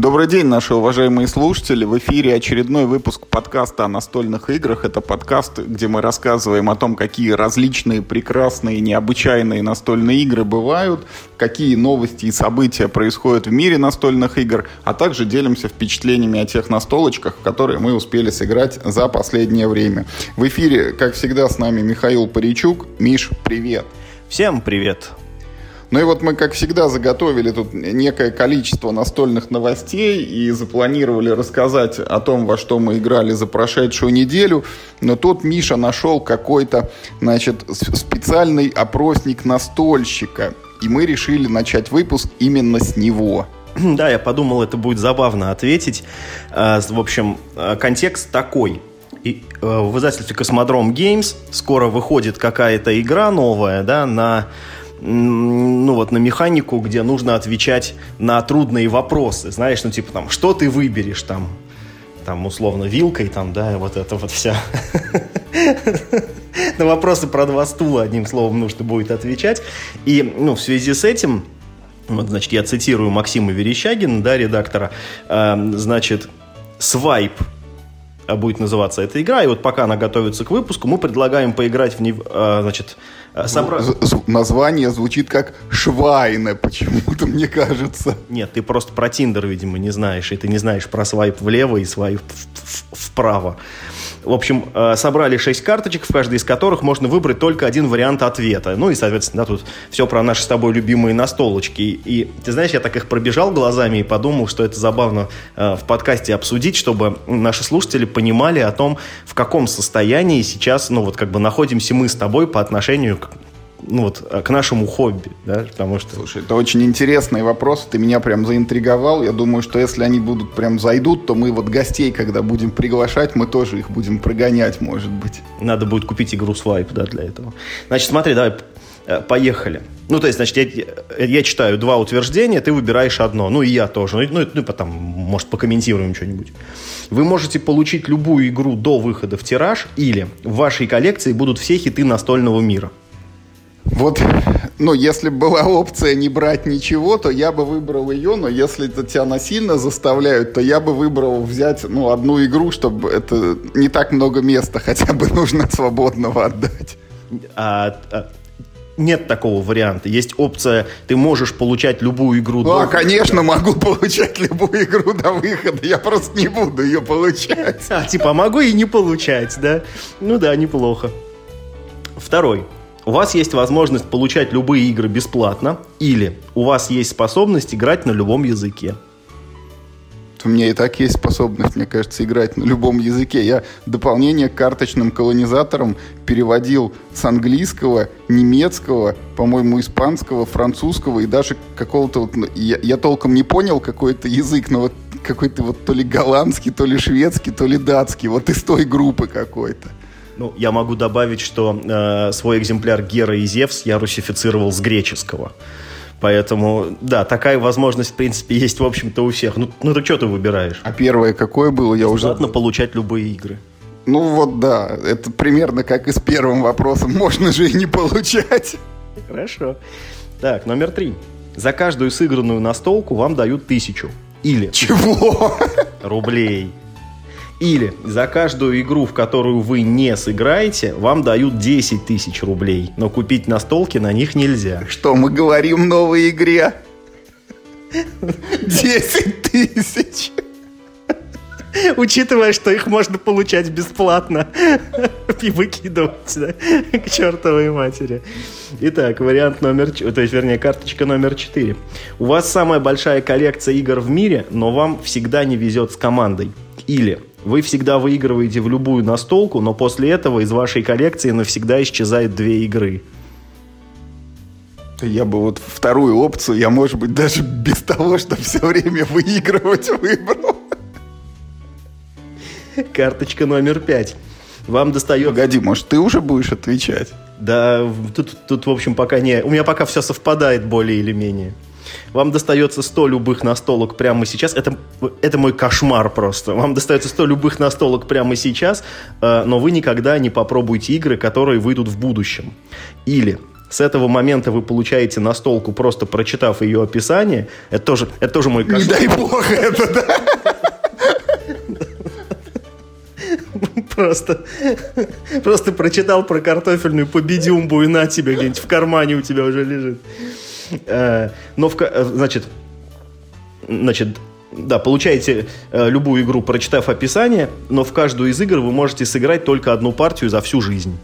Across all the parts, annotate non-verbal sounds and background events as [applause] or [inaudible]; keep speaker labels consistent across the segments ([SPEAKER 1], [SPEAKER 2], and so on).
[SPEAKER 1] Добрый день, наши уважаемые слушатели. В эфире очередной выпуск подкаста о настольных играх. Это подкаст, где мы рассказываем о том, какие различные, прекрасные, необычайные настольные игры бывают, какие новости и события происходят в мире настольных игр, а также делимся впечатлениями о тех настолочках, в которые мы успели сыграть за последнее время. В эфире, как всегда, с нами Михаил Паричук. Миш, привет!
[SPEAKER 2] Всем привет!
[SPEAKER 1] Ну и вот мы, как всегда, заготовили тут некое количество настольных новостей и запланировали рассказать о том, во что мы играли за прошедшую неделю. Но тут Миша нашел какой-то, значит, специальный опросник настольщика. И мы решили начать выпуск именно с него. [clears throat]
[SPEAKER 2] Да, я подумал, это будет забавно ответить. А, в общем, а, контекст такой. И, э, в издательстве Космодром Games скоро выходит какая-то игра новая, да, на ну вот на механику, где нужно отвечать на трудные вопросы, знаешь, ну типа там, что ты выберешь там, там условно вилкой там, да, вот это вот вся. На вопросы про два стула, одним словом, нужно будет отвечать. И, ну, в связи с этим, вот, значит, я цитирую Максима Верещагина, да, редактора, э, значит, свайп будет называться эта игра, и вот пока она готовится к выпуску, мы предлагаем поиграть в нее, э, значит,
[SPEAKER 1] собра... Название звучит как Швайне, почему-то, мне кажется.
[SPEAKER 2] Нет, ты просто про Тиндер, видимо, не знаешь, и ты не знаешь про свайп влево и свайп вправо. В общем, э, собрали 6 карточек, в каждой из которых можно выбрать только один вариант ответа. Ну и, соответственно, тут все про наши с тобой любимые настолочки. И ты знаешь, я так их пробежал глазами и подумал, что это забавно э, в подкасте обсудить, чтобы наши слушатели понимали о том, в каком состоянии сейчас, ну вот как бы находимся мы с тобой по отношению к ну вот, э, к нашему хобби, да, потому что...
[SPEAKER 1] Слушай, это очень интересный вопрос, ты меня прям заинтриговал, я думаю, что если они будут прям зайдут, то мы вот гостей, когда будем приглашать, мы тоже их будем прогонять, может быть.
[SPEAKER 2] Надо будет купить игру Swipe, да, для этого. Значит, смотри, давай, э, поехали. Ну, то есть, значит, я, я читаю два утверждения, ты выбираешь одно, ну, и я тоже, ну, ну, ну потом, может, покомментируем что-нибудь. Вы можете получить любую игру до выхода в тираж, или в вашей коллекции будут все хиты настольного мира.
[SPEAKER 1] Вот, ну, если была опция не брать ничего, то я бы выбрал ее, но если это тебя насильно заставляют, то я бы выбрал взять, ну, одну игру, чтобы это не так много места хотя бы нужно свободного отдать.
[SPEAKER 2] А, а, нет такого варианта. Есть опция, ты можешь получать любую игру.
[SPEAKER 1] Ну, а, конечно, могу получать любую игру до выхода. Я просто не буду ее получать.
[SPEAKER 2] А, типа, могу и не получать, да? Ну да, неплохо. Второй. У вас есть возможность получать любые игры бесплатно, или у вас есть способность играть на любом языке.
[SPEAKER 1] У меня и так есть способность, мне кажется, играть на любом языке. Я дополнение к карточным колонизаторам переводил с английского, немецкого, по-моему, испанского, французского и даже какого-то... Вот, я, я толком не понял какой-то язык, но вот какой-то вот то ли голландский, то ли шведский, то ли датский. Вот из той группы какой-то.
[SPEAKER 2] Ну, я могу добавить, что э, свой экземпляр Гера и Зевс я русифицировал с греческого. Поэтому, да, такая возможность, в принципе, есть, в общем-то, у всех. Ну, ну так что ты выбираешь?
[SPEAKER 1] А первое какое было? Я уже...
[SPEAKER 2] Бесплатно получать любые игры.
[SPEAKER 1] Ну вот да, это примерно как и с первым вопросом. Можно же и не получать.
[SPEAKER 2] Хорошо. Так, номер три. За каждую сыгранную настолку вам дают тысячу. Или...
[SPEAKER 1] Чего?
[SPEAKER 2] Рублей. Или за каждую игру, в которую вы не сыграете, вам дают 10 тысяч рублей. Но купить настолки на них нельзя.
[SPEAKER 1] Что мы говорим новой игре? 10 тысяч!
[SPEAKER 2] Учитывая, что их можно получать бесплатно [laughs] и выкидывать да, к чертовой матери. Итак, вариант номер... То есть, вернее, карточка номер 4. У вас самая большая коллекция игр в мире, но вам всегда не везет с командой. Или вы всегда выигрываете в любую настолку, но после этого из вашей коллекции навсегда исчезают две игры.
[SPEAKER 1] Я бы вот вторую опцию, я, может быть, даже без того, чтобы все время выигрывать, выбрал.
[SPEAKER 2] Карточка номер пять. Вам достает...
[SPEAKER 1] Погоди, может, ты уже будешь отвечать?
[SPEAKER 2] Да, тут, тут, в общем, пока не... У меня пока все совпадает более или менее. Вам достается 100 любых настолок прямо сейчас. Это, это мой кошмар просто. Вам достается 100 любых настолок прямо сейчас, э, но вы никогда не попробуете игры, которые выйдут в будущем. Или С этого момента вы получаете настолку, просто прочитав ее описание. Это тоже, это тоже мой
[SPEAKER 1] кошмар. Не дай бог это, да?
[SPEAKER 2] Просто, просто прочитал про картофельную победюмбу и на тебе где-нибудь в кармане у тебя уже лежит. Э, но, в, э, значит, значит, да, получаете э, любую игру, прочитав описание, но в каждую из игр вы можете сыграть только одну партию за всю жизнь.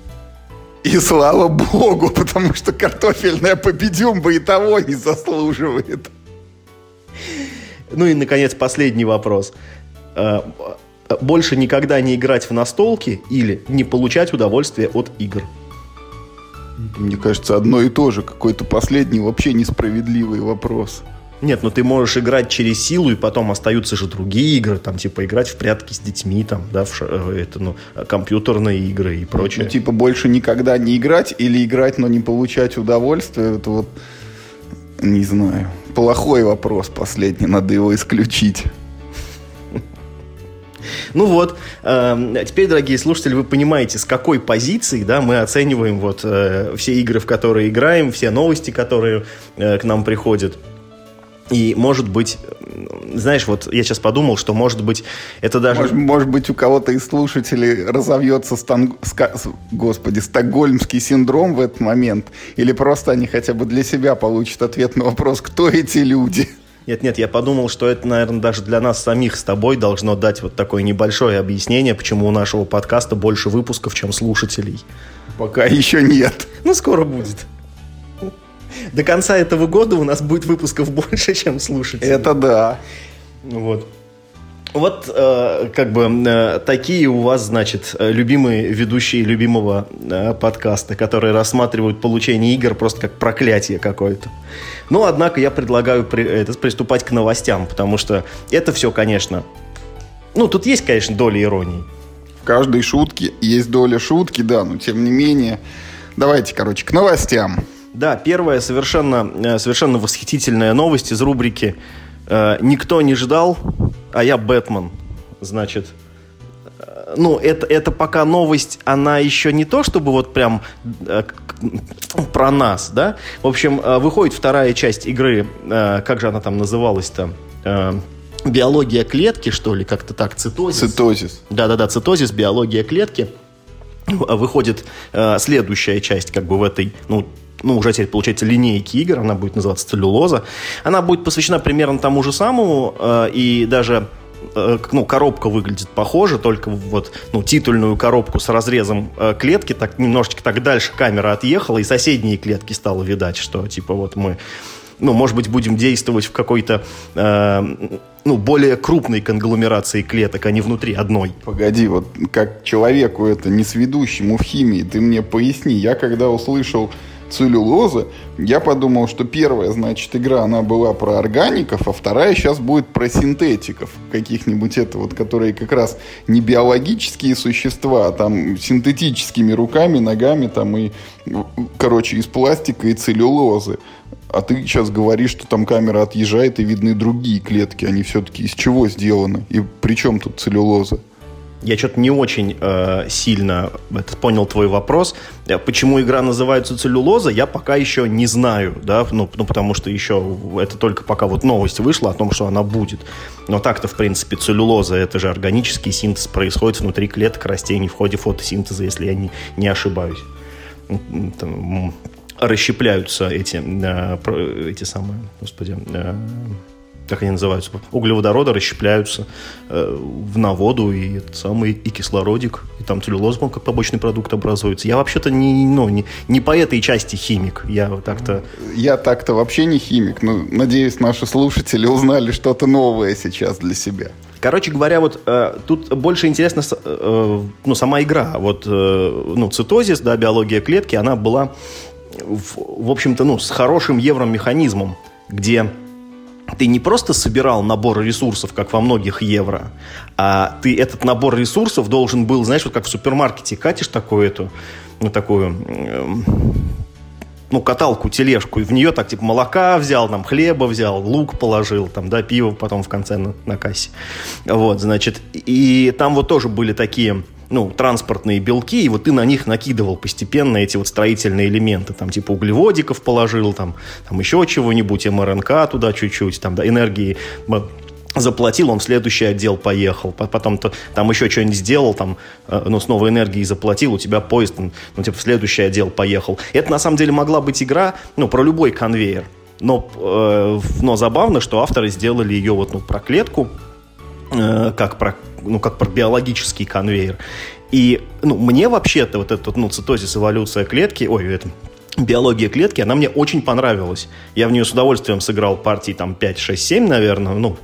[SPEAKER 1] И слава богу, потому что картофельная победюмба и того не заслуживает.
[SPEAKER 2] Ну и, наконец, последний вопрос. Больше никогда не играть в настолки или не получать удовольствие от игр?
[SPEAKER 1] Мне кажется, одно и то же. Какой-то последний вообще несправедливый вопрос.
[SPEAKER 2] Нет, ну ты можешь играть через силу, и потом остаются же другие игры, там, типа, играть в прятки с детьми, там, да, в, э, это, ну, компьютерные игры и прочее.
[SPEAKER 1] Ну, типа, больше никогда не играть или играть, но не получать удовольствие, это вот, не знаю, плохой вопрос последний, надо его исключить.
[SPEAKER 2] Ну вот, э, теперь, дорогие слушатели, вы понимаете, с какой позиции да, мы оцениваем вот, э, все игры, в которые играем, все новости, которые э, к нам приходят. И, может быть, знаешь, вот я сейчас подумал, что, может быть, это даже...
[SPEAKER 1] Может, может быть, у кого-то из слушателей разовьется, стан... ска... господи, стокгольмский синдром в этот момент, или просто они хотя бы для себя получат ответ на вопрос, кто эти люди.
[SPEAKER 2] Нет, нет, я подумал, что это, наверное, даже для нас самих с тобой должно дать вот такое небольшое объяснение, почему у нашего подкаста больше выпусков, чем слушателей.
[SPEAKER 1] Пока еще нет.
[SPEAKER 2] Ну, скоро будет. До конца этого года у нас будет выпусков больше, чем слушателей.
[SPEAKER 1] Это да.
[SPEAKER 2] Вот. Вот э, как бы э, такие у вас, значит, любимые ведущие любимого э, подкаста, которые рассматривают получение игр просто как проклятие какое-то. Но, однако, я предлагаю при, это, приступать к новостям, потому что это все, конечно... Ну, тут есть, конечно, доля иронии.
[SPEAKER 1] В каждой шутке есть доля шутки, да, но тем не менее... Давайте, короче, к новостям.
[SPEAKER 2] Да, первая совершенно, э, совершенно восхитительная новость из рубрики э, «Никто не ждал, а я Бэтмен». Значит, э, ну, это, это пока новость, она еще не то, чтобы вот прям э, про нас, да. В общем, э, выходит вторая часть игры, э, как же она там называлась-то? Э, биология клетки, что ли, как-то так, цитозис.
[SPEAKER 1] Цитозис.
[SPEAKER 2] Да-да-да, цитозис, биология клетки. Выходит э, следующая часть, как бы в этой, ну, ну, уже теперь, получается, линейки игр, она будет называться «Целлюлоза». Она будет посвящена примерно тому же самому, э, и даже э, ну, коробка выглядит похоже, только вот, ну, титульную коробку с разрезом э, клетки, так немножечко так дальше камера отъехала, и соседние клетки стало видать, что, типа, вот мы, ну, может быть, будем действовать в какой-то, э, ну, более крупной конгломерации клеток, а не внутри одной.
[SPEAKER 1] Погоди, вот как человеку это, не сведущему в химии, ты мне поясни, я когда услышал целлюлозы, я подумал, что первая, значит, игра, она была про органиков, а вторая сейчас будет про синтетиков каких-нибудь, это вот, которые как раз не биологические существа, а там синтетическими руками, ногами, там и, короче, из пластика и целлюлозы. А ты сейчас говоришь, что там камера отъезжает и видны другие клетки, они все-таки из чего сделаны? И при чем тут целлюлоза?
[SPEAKER 2] Я что-то не очень э, сильно понял твой вопрос. Э, почему игра называется «Целлюлоза», я пока еще не знаю, да, ну, ну, потому что еще это только пока вот новость вышла о том, что она будет. Но так-то, в принципе, целлюлоза — это же органический синтез, происходит внутри клеток растений в ходе фотосинтеза, если я не, не ошибаюсь. Там, расщепляются эти, э, эти самые, господи, э, как они называются, углеводороды расщепляются э, в, на воду, и самый и кислородик, и там целлюлоза, как побочный продукт образуется. Я вообще-то не, ну, не, не по этой части химик. Я так-то...
[SPEAKER 1] Я так-то вообще не химик, но надеюсь, наши слушатели узнали что-то новое сейчас для себя.
[SPEAKER 2] Короче говоря, вот э, тут больше интересно э, ну, сама игра. Вот, э, ну, цитозис, да, биология клетки, она была, в, в общем-то, ну, с хорошим евромеханизмом, где ты не просто собирал набор ресурсов, как во многих евро, а ты этот набор ресурсов должен был, знаешь, вот как в супермаркете катишь такую эту, ну, такую, э, ну, каталку, тележку, и в нее так, типа, молока взял, там, хлеба взял, лук положил, там, да, пиво потом в конце на, на кассе. Вот, значит, и там вот тоже были такие ну, транспортные белки, и вот ты на них накидывал постепенно эти вот строительные элементы, там, типа углеводиков положил, там, там еще чего-нибудь, МРНК туда чуть-чуть, там, да, энергии заплатил, он в следующий отдел поехал, потом -то, там еще что-нибудь сделал, там, э, ну, снова энергии заплатил, у тебя поезд, ну, типа, в следующий отдел поехал. Это, на самом деле, могла быть игра, ну, про любой конвейер. Но, э, но забавно, что авторы сделали ее вот, ну, про клетку, как про, ну, как про биологический конвейер. И, ну, мне вообще-то вот этот, ну, цитозис, эволюция клетки, ой, это, биология клетки, она мне очень понравилась. Я в нее с удовольствием сыграл партии там 5, 6, 7, наверное, ну,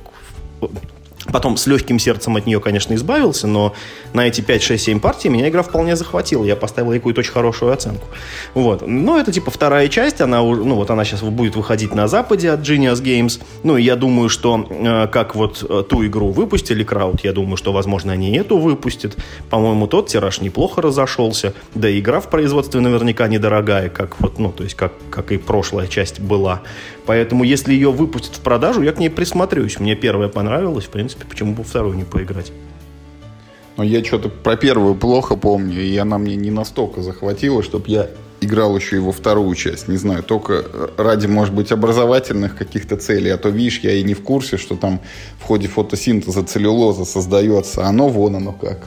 [SPEAKER 2] Потом с легким сердцем от нее, конечно, избавился, но на эти 5, 6, 7 партий меня игра вполне захватила. Я поставил ей какую-то очень хорошую оценку. Вот. Но это типа вторая часть, она, ну, вот она сейчас будет выходить на Западе от Genius Games. Ну, и я думаю, что э, как вот э, ту игру выпустили Крауд, я думаю, что, возможно, они эту выпустят. По-моему, тот тираж неплохо разошелся. Да и игра в производстве наверняка недорогая, как вот, ну, то есть как, как и прошлая часть была. Поэтому, если ее выпустят в продажу, я к ней присмотрюсь. Мне первая понравилась, в принципе, почему бы вторую не поиграть?
[SPEAKER 1] Но я что-то про первую плохо помню, и она мне не настолько захватила, чтобы я играл еще во вторую часть. Не знаю, только ради, может быть, образовательных каких-то целей. А то, видишь, я и не в курсе, что там в ходе фотосинтеза целлюлоза создается. Оно вон оно как.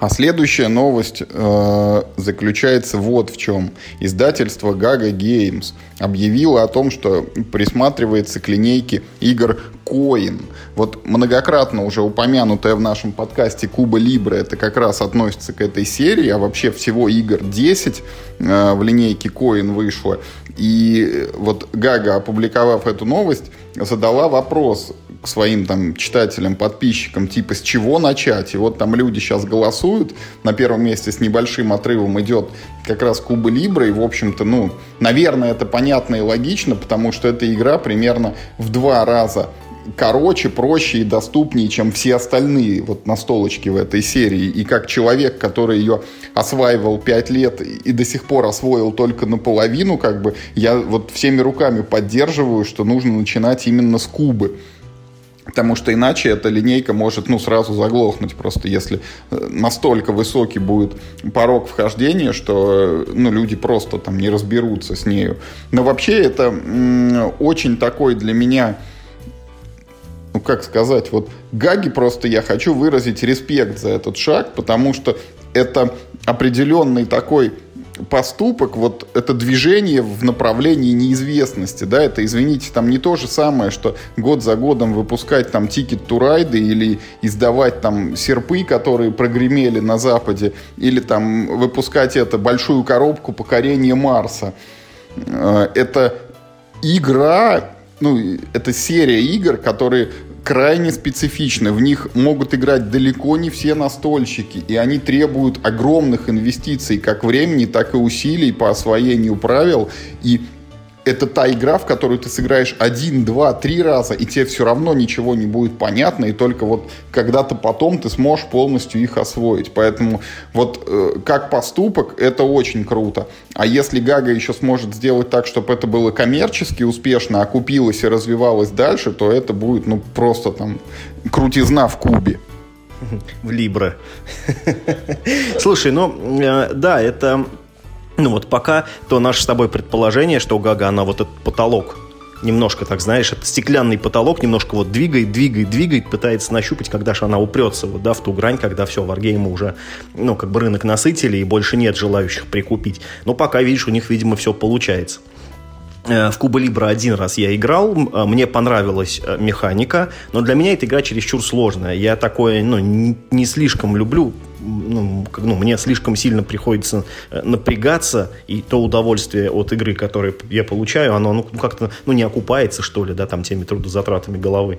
[SPEAKER 1] А следующая новость э, заключается вот в чем. Издательство Gaga Games объявило о том, что присматривается к линейке игр Coin. Вот многократно уже упомянутая в нашем подкасте Куба Либра, это как раз относится к этой серии, а вообще всего игр 10 э, в линейке Coin вышло. И вот Гага, опубликовав эту новость, задала вопрос к своим там читателям, подписчикам, типа с чего начать. И вот там люди сейчас голосуют. На первом месте с небольшим отрывом идет как раз Куба Либра. И, в общем-то, ну, наверное, это понятно и логично, потому что эта игра примерно в два раза короче, проще и доступнее, чем все остальные вот настолочки в этой серии. И как человек, который ее осваивал 5 лет и до сих пор освоил только наполовину, как бы я вот всеми руками поддерживаю, что нужно начинать именно с Кубы. Потому что иначе эта линейка может ну, сразу заглохнуть, просто если э, настолько высокий будет порог вхождения, что ну, люди просто там не разберутся с нею. Но вообще это очень такой для меня ну как сказать, вот Гаги просто я хочу выразить респект за этот шаг, потому что это определенный такой поступок, вот это движение в направлении неизвестности, да, это, извините, там не то же самое, что год за годом выпускать там тикет турайды или издавать там серпы, которые прогремели на Западе, или там выпускать это большую коробку покорения Марса. Э, это игра ну, это серия игр, которые крайне специфичны. В них могут играть далеко не все настольщики, и они требуют огромных инвестиций, как времени, так и усилий по освоению правил. И это та игра, в которую ты сыграешь один, два, три раза, и тебе все равно ничего не будет понятно, и только вот когда-то потом ты сможешь полностью их освоить. Поэтому вот э, как поступок это очень круто. А если Гага еще сможет сделать так, чтобы это было коммерчески успешно, окупилось и развивалось дальше, то это будет ну просто там крутизна в кубе.
[SPEAKER 2] В Либре. [laughs] Слушай, ну э, да, это ну вот пока то наше с тобой предположение, что Гага она вот этот потолок немножко, так знаешь, это стеклянный потолок немножко вот двигает, двигает, двигает, пытается нащупать, когда же она упрется вот, да, в ту грань, когда все, варгеймы уже, ну, как бы рынок насытили, и больше нет желающих прикупить. Но пока, видишь, у них, видимо, все получается. Э, в Куба Либра один раз я играл, э, мне понравилась э, механика, но для меня эта игра чересчур сложная. Я такое ну, не слишком люблю, ну, ну, мне слишком сильно приходится напрягаться, и то удовольствие от игры, которое я получаю, оно ну, как-то ну, не окупается, что ли, да, там, теми трудозатратами головы.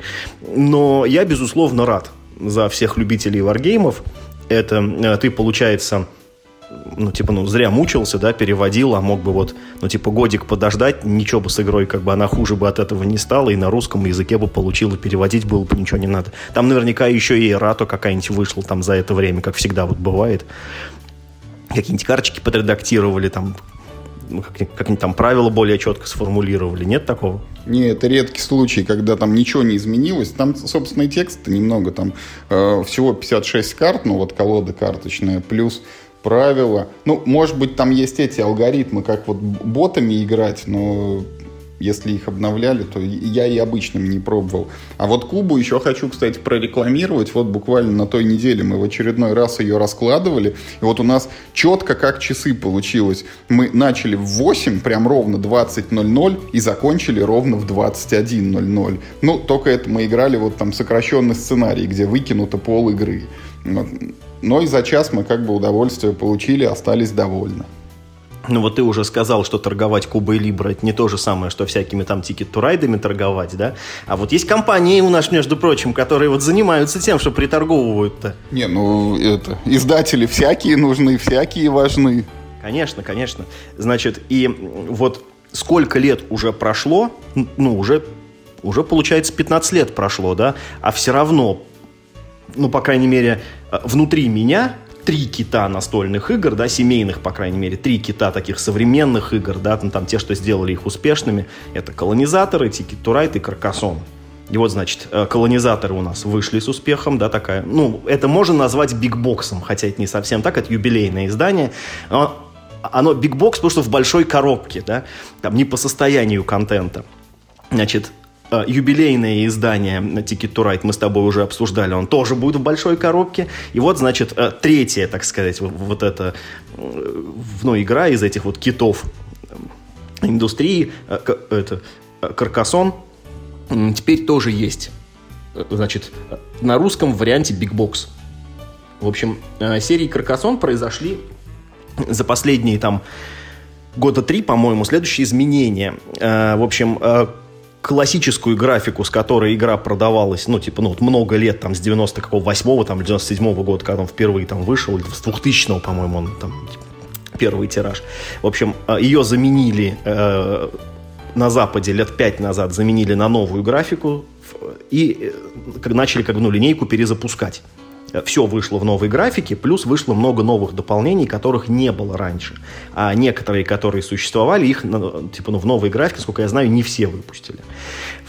[SPEAKER 2] Но я, безусловно, рад за всех любителей варгеймов. Это ты, получается, ну, типа, ну, зря мучился, да, переводил, а мог бы вот, ну, типа, годик подождать, ничего бы с игрой, как бы, она хуже бы от этого не стала, и на русском языке бы получил, переводить было бы ничего не надо. Там наверняка еще и Рато какая-нибудь вышла там за это время, как всегда вот бывает. Какие-нибудь карточки подредактировали, там, ну, как, как там правила более четко сформулировали. Нет такого?
[SPEAKER 1] Не, это редкий случай, когда там ничего не изменилось. Там, собственно, и текст немного, там э, всего 56 карт, ну вот колода карточная, плюс правила. Ну, может быть, там есть эти алгоритмы, как вот ботами играть, но если их обновляли, то я и обычным не пробовал. А вот Кубу еще хочу, кстати, прорекламировать. Вот буквально на той неделе мы в очередной раз ее раскладывали. И вот у нас четко как часы получилось. Мы начали в 8, прям ровно 20.00 и закончили ровно в 21.00. Ну, только это мы играли вот там сокращенный сценарий, где выкинуто пол игры. Но и за час мы как бы удовольствие получили, остались довольны.
[SPEAKER 2] Ну вот ты уже сказал, что торговать Кубой Либра это не то же самое, что всякими там тикет-турайдами торговать, да? А вот есть компании у нас, между прочим, которые вот занимаются тем, что приторговывают-то.
[SPEAKER 1] Не, ну это, издатели всякие нужны, всякие важны.
[SPEAKER 2] Конечно, конечно. Значит, и вот сколько лет уже прошло, ну уже, уже получается 15 лет прошло, да? А все равно, ну, по крайней мере, э, внутри меня три кита настольных игр, да, семейных, по крайней мере, три кита таких современных игр, да, там, там те, что сделали их успешными, это колонизаторы, Ticket to и Каркасон. И вот, значит, э, колонизаторы у нас вышли с успехом, да, такая, ну, это можно назвать бигбоксом, хотя это не совсем так, это юбилейное издание. Оно бигбокс, потому что в большой коробке, да, там не по состоянию контента. Значит, Э, юбилейное издание Ticket to Ride мы с тобой уже обсуждали, он тоже будет в большой коробке. И вот, значит, э, третья, так сказать, вот эта ну, игра из этих вот китов индустрии, э, это Каркасон, теперь тоже есть. Значит, на русском варианте Big Box. В общем, серии Каркасон произошли за последние там года три, по-моему, следующие изменения. В общем, классическую графику, с которой игра продавалась, ну, типа, ну, вот много лет, там, с 98-го, там, 97-го года, когда он впервые там вышел, или с 2000-го, по-моему, он там, типа, первый тираж. В общем, э, ее заменили э, на Западе лет пять назад, заменили на новую графику и э, начали, как бы, ну, линейку перезапускать все вышло в новой графике, плюс вышло много новых дополнений, которых не было раньше. А некоторые, которые существовали, их типа, ну, в новой графике, сколько я знаю, не все выпустили.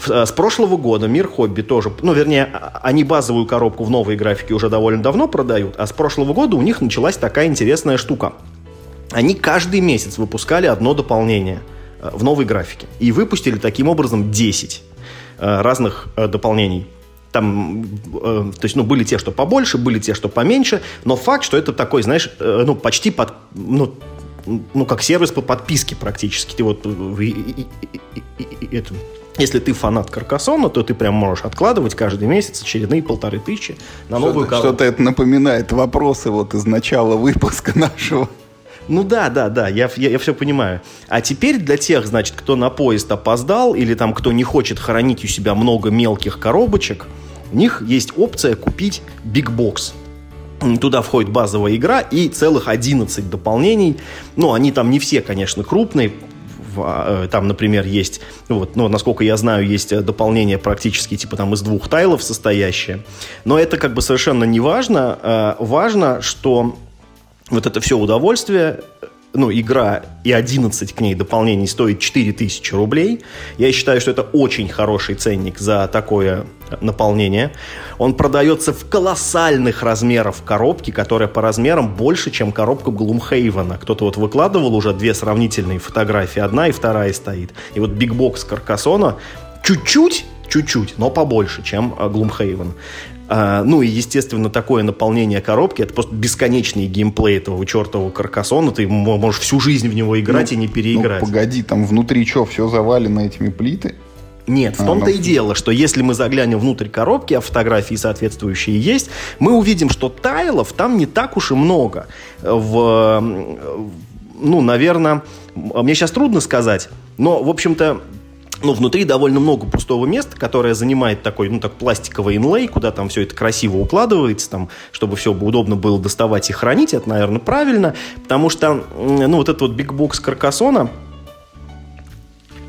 [SPEAKER 2] С прошлого года Мир Хобби тоже, ну, вернее, а, они базовую коробку в новой графике уже довольно давно продают, а с прошлого года у них началась такая интересная штука. Они каждый месяц выпускали одно дополнение э, в новой графике. И выпустили таким образом 10 э, разных э, дополнений там, э, то есть, ну, были те, что побольше, были те, что поменьше, но факт, что это такой, знаешь, э, ну, почти под, ну, ну, как сервис по подписке практически. Ты вот, э, и, и, и, это, если ты фанат Каркасона, то ты прям можешь откладывать каждый месяц очередные полторы тысячи на новую
[SPEAKER 1] что Что-то это напоминает вопросы вот из начала выпуска нашего.
[SPEAKER 2] Ну да, да, да, я, я, я все понимаю. А теперь для тех, значит, кто на поезд опоздал или там кто не хочет хранить у себя много мелких коробочек, у них есть опция купить Box. Туда входит базовая игра и целых 11 дополнений. Ну, они там не все, конечно, крупные. А, э, там, например, есть, вот, ну, насколько я знаю, есть э, дополнение практически типа там из двух тайлов состоящее. Но это как бы совершенно не важно. Э, важно, что вот это все удовольствие, ну, игра и 11 к ней дополнений стоит 4000 рублей. Я считаю, что это очень хороший ценник за такое наполнение. Он продается в колоссальных размерах коробки, которая по размерам больше, чем коробка Gloomhaven. Кто-то вот выкладывал уже две сравнительные фотографии, одна и вторая стоит. И вот Big Box Каркасона чуть-чуть чуть-чуть, но побольше, чем Gloomhaven. А, ну и, естественно, такое наполнение коробки, это просто бесконечный геймплей этого чертового каркасона, ты можешь всю жизнь в него играть ну, и не переиграть.
[SPEAKER 1] Ну, погоди, там внутри что, все завалено этими плиты?
[SPEAKER 2] Нет, в а, том-то ну... и дело, что если мы заглянем внутрь коробки, а фотографии соответствующие есть, мы увидим, что тайлов там не так уж и много. В, ну, наверное, мне сейчас трудно сказать, но, в общем-то, ну, внутри довольно много пустого места, которое занимает такой, ну, так, пластиковый инлей, куда там все это красиво укладывается, там, чтобы все удобно было доставать и хранить, это, наверное, правильно, потому что, ну, вот этот вот бигбокс Каркасона,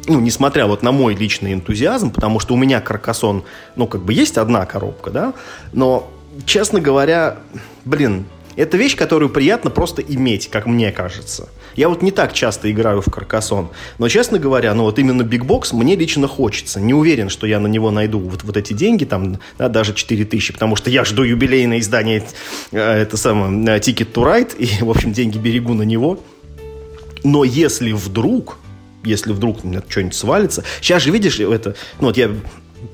[SPEAKER 2] ну, несмотря вот на мой личный энтузиазм, потому что у меня Каркасон, ну, как бы есть одна коробка, да, но, честно говоря, блин, Это вещь, которую приятно просто иметь, как мне кажется. Я вот не так часто играю в Каркасон, но, честно говоря, ну вот именно Box мне лично хочется. Не уверен, что я на него найду вот, вот эти деньги, там, да, даже 4 тысячи, потому что я жду юбилейное издание, э, это самое, э, Ticket to Ride, и, в общем, деньги берегу на него. Но если вдруг, если вдруг у меня что-нибудь свалится, сейчас же, видишь, это, ну вот я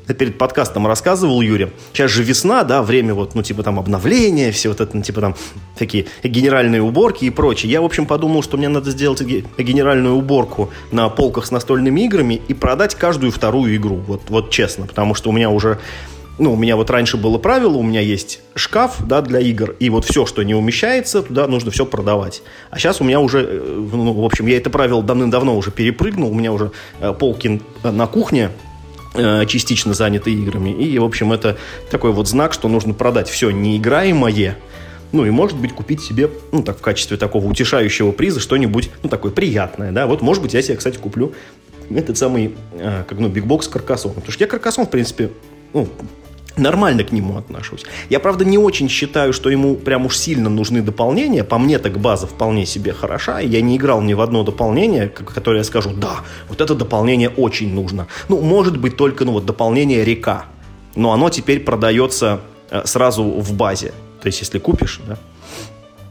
[SPEAKER 2] перед подкастом рассказывал Юре. Сейчас же весна, да, время вот, ну, типа там обновления, все вот это, ну, типа там такие генеральные уборки и прочее. Я, в общем, подумал, что мне надо сделать генеральную уборку на полках с настольными играми и продать каждую вторую игру. Вот, вот честно, потому что у меня уже ну, у меня вот раньше было правило, у меня есть шкаф, да, для игр, и вот все, что не умещается, туда нужно все продавать. А сейчас у меня уже, э, ну, в общем, я это правило давным-давно уже перепрыгнул, у меня уже э, полки на кухне Э, частично заняты играми. И, в общем, это такой вот знак, что нужно продать все неиграемое, ну и, может быть, купить себе, ну, так, в качестве такого утешающего приза что-нибудь, ну, такое приятное, да. Вот, может быть, я себе, кстати, куплю этот самый, э, как, ну, бигбокс Каркасон. Потому что я Каркасон, в принципе, ну, нормально к нему отношусь. Я, правда, не очень считаю, что ему прям уж сильно нужны дополнения. По мне так база вполне себе хороша, я не играл ни в одно дополнение, которое я скажу, да, вот это дополнение очень нужно. Ну, может быть, только ну, вот дополнение река. Но оно теперь продается э, сразу в базе. То есть, если купишь, да,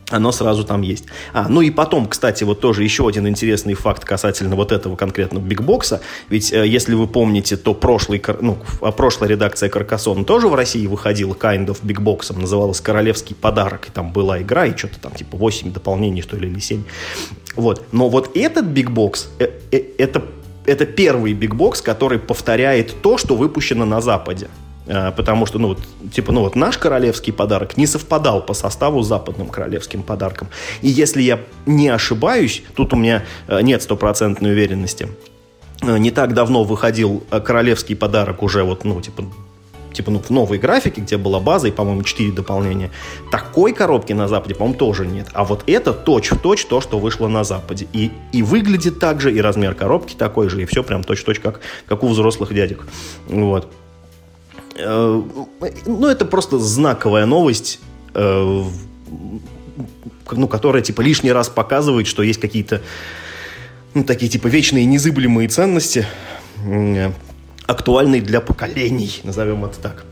[SPEAKER 2] оно сразу там есть. А, ну и потом, кстати, вот тоже еще один интересный факт касательно вот этого конкретно бигбокса. Ведь, э, если вы помните, то прошлый, ну, а прошлая редакция Каркасон тоже в России выходила kind of бигбоксом, называлась «Королевский подарок», и там была игра, и что-то там типа 8 дополнений, что ли, или 7. Вот. Но вот этот бигбокс, э, э, это, это первый бигбокс, который повторяет то, что выпущено на Западе. Э, потому что, ну, вот, типа, ну, вот наш королевский подарок не совпадал по составу с западным королевским подарком. И если я не ошибаюсь, тут у меня э, нет стопроцентной уверенности, э, не так давно выходил королевский подарок уже вот, ну, типа, типа, ну, в новой графике, где была база и, по-моему, 4 дополнения. Такой коробки на Западе, по-моему, тоже нет. А вот это точь-в-точь то, что вышло на Западе. И, и выглядит так же, и размер коробки такой же, и все прям точь-в-точь, как, как у взрослых дядек. Вот. Э, ну, это просто знаковая новость, э, ну, которая, типа, лишний раз показывает, что есть какие-то, ну, такие, типа, вечные незыблемые ценности, актуальные для поколений, назовем это так.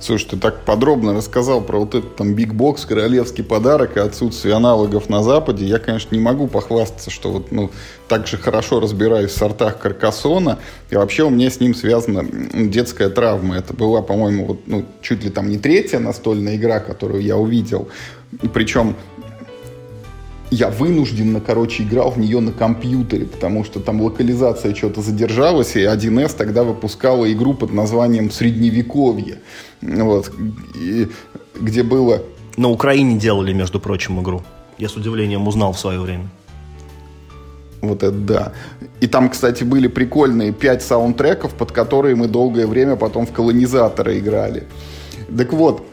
[SPEAKER 1] Слушай, ты так подробно рассказал про вот этот там Big Box, королевский подарок и отсутствие аналогов на Западе. Я, конечно, не могу похвастаться, что вот, ну, так же хорошо разбираюсь в сортах Каркасона. И вообще у меня с ним связана детская травма. Это была, по-моему, вот, ну, чуть ли там не третья настольная игра, которую я увидел. Причем я вынужденно, короче, играл в нее на компьютере, потому что там локализация что-то задержалась, и 1С тогда выпускала игру под названием «Средневековье», вот, и, где было...
[SPEAKER 2] На Украине делали, между прочим, игру. Я с удивлением узнал в свое время.
[SPEAKER 1] Вот это да. И там, кстати, были прикольные пять саундтреков, под которые мы долгое время потом в колонизаторы играли. Так вот,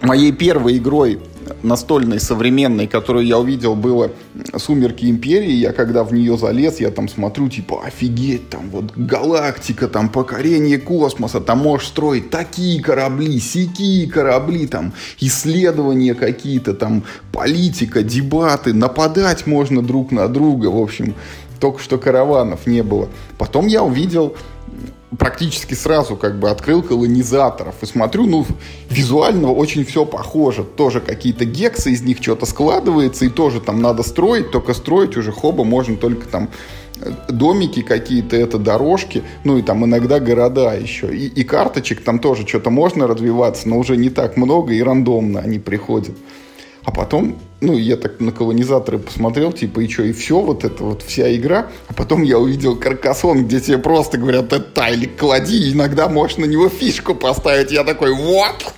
[SPEAKER 1] моей первой игрой настольной, современной, которую я увидел, было «Сумерки Империи». Я когда в нее залез, я там смотрю, типа, офигеть, там вот галактика, там покорение космоса, там можешь строить такие корабли, сякие корабли, там исследования какие-то, там политика, дебаты, нападать можно друг на друга, в общем, только что караванов не было. Потом я увидел практически сразу как бы открыл колонизаторов и смотрю, ну, визуально очень все похоже. Тоже какие-то гексы, из них что-то складывается, и тоже там надо строить, только строить уже хоба можно только там э, домики какие-то, это дорожки, ну и там иногда города еще. И, и карточек там тоже что-то можно развиваться, но уже не так много и рандомно они приходят. А потом, ну, я так на колонизаторы посмотрел, типа, и что, и все, вот это вот вся игра. А потом я увидел каркасон, где тебе просто говорят, это тайлик клади, иногда можешь на него фишку поставить. Я такой, вот!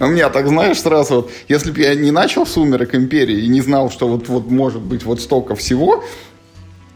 [SPEAKER 1] У меня так, знаешь, сразу вот, если бы я не начал «Сумерек Империи» и не знал, что вот, вот может быть вот столько всего,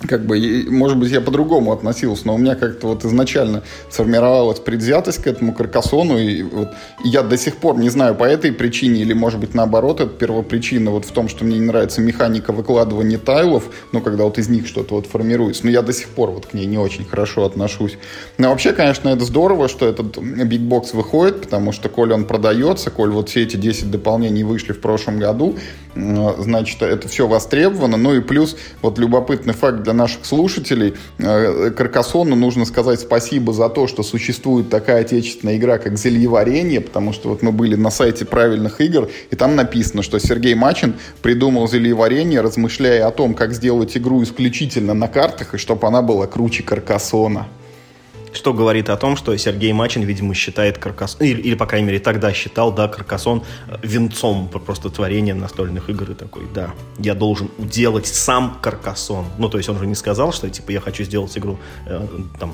[SPEAKER 1] как бы, может быть, я по-другому относился, но у меня как-то вот изначально сформировалась предвзятость к этому каркасону, и вот я до сих пор не знаю по этой причине, или, может быть, наоборот, это первопричина вот в том, что мне не нравится механика выкладывания тайлов, ну, когда вот из них что-то вот формируется, но я до сих пор вот к ней не очень хорошо отношусь. Но вообще, конечно, это здорово, что этот Box выходит, потому что, коль он продается, коль вот все эти 10 дополнений вышли в прошлом году, значит, это все востребовано, ну и плюс вот любопытный факт для наших слушателей. Э, Каркасону нужно сказать спасибо за то, что существует такая отечественная игра, как зельеварение, потому что вот мы были на сайте правильных игр, и там написано, что Сергей Мачин придумал зельеварение, размышляя о том, как сделать игру исключительно на картах, и чтобы она была круче Каркасона.
[SPEAKER 2] Что говорит о том, что Сергей Мачин, видимо, считает Каркасон, или, или, по крайней мере, тогда считал, да, Каркасон э, венцом просто творения настольных игр и такой, да, я должен уделать сам Каркасон. Ну, то есть он же не сказал, что, типа, я хочу сделать игру, э, там,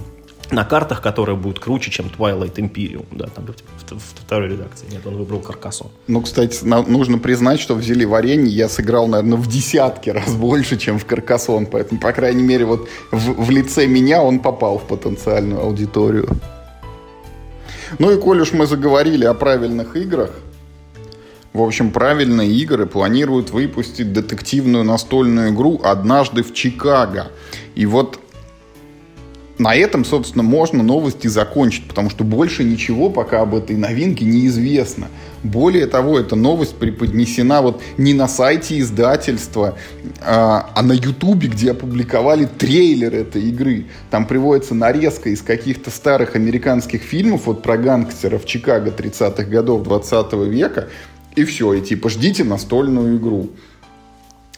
[SPEAKER 2] на картах, которая будет круче, чем Twilight Imperium, да, там в, второй редакции. Нет, он выбрал Каркасон.
[SPEAKER 1] Ну, кстати, нужно признать, что в Зеле варенье я сыграл, наверное, в десятки раз больше, чем в Каркасон, поэтому, по крайней мере, вот в, в лице меня он попал в потенциальную аудиторию. Ну и коль уж мы заговорили о правильных играх, в общем, правильные игры планируют выпустить детективную настольную игру однажды в Чикаго. И вот на этом, собственно, можно новости закончить, потому что больше ничего пока об этой новинке неизвестно. Более того, эта новость преподнесена вот не на сайте издательства, а, а на Ютубе, где опубликовали трейлер этой игры. Там приводится нарезка из каких-то старых американских фильмов вот про гангстеров Чикаго 30-х годов 20 века. И все, и типа ждите настольную игру.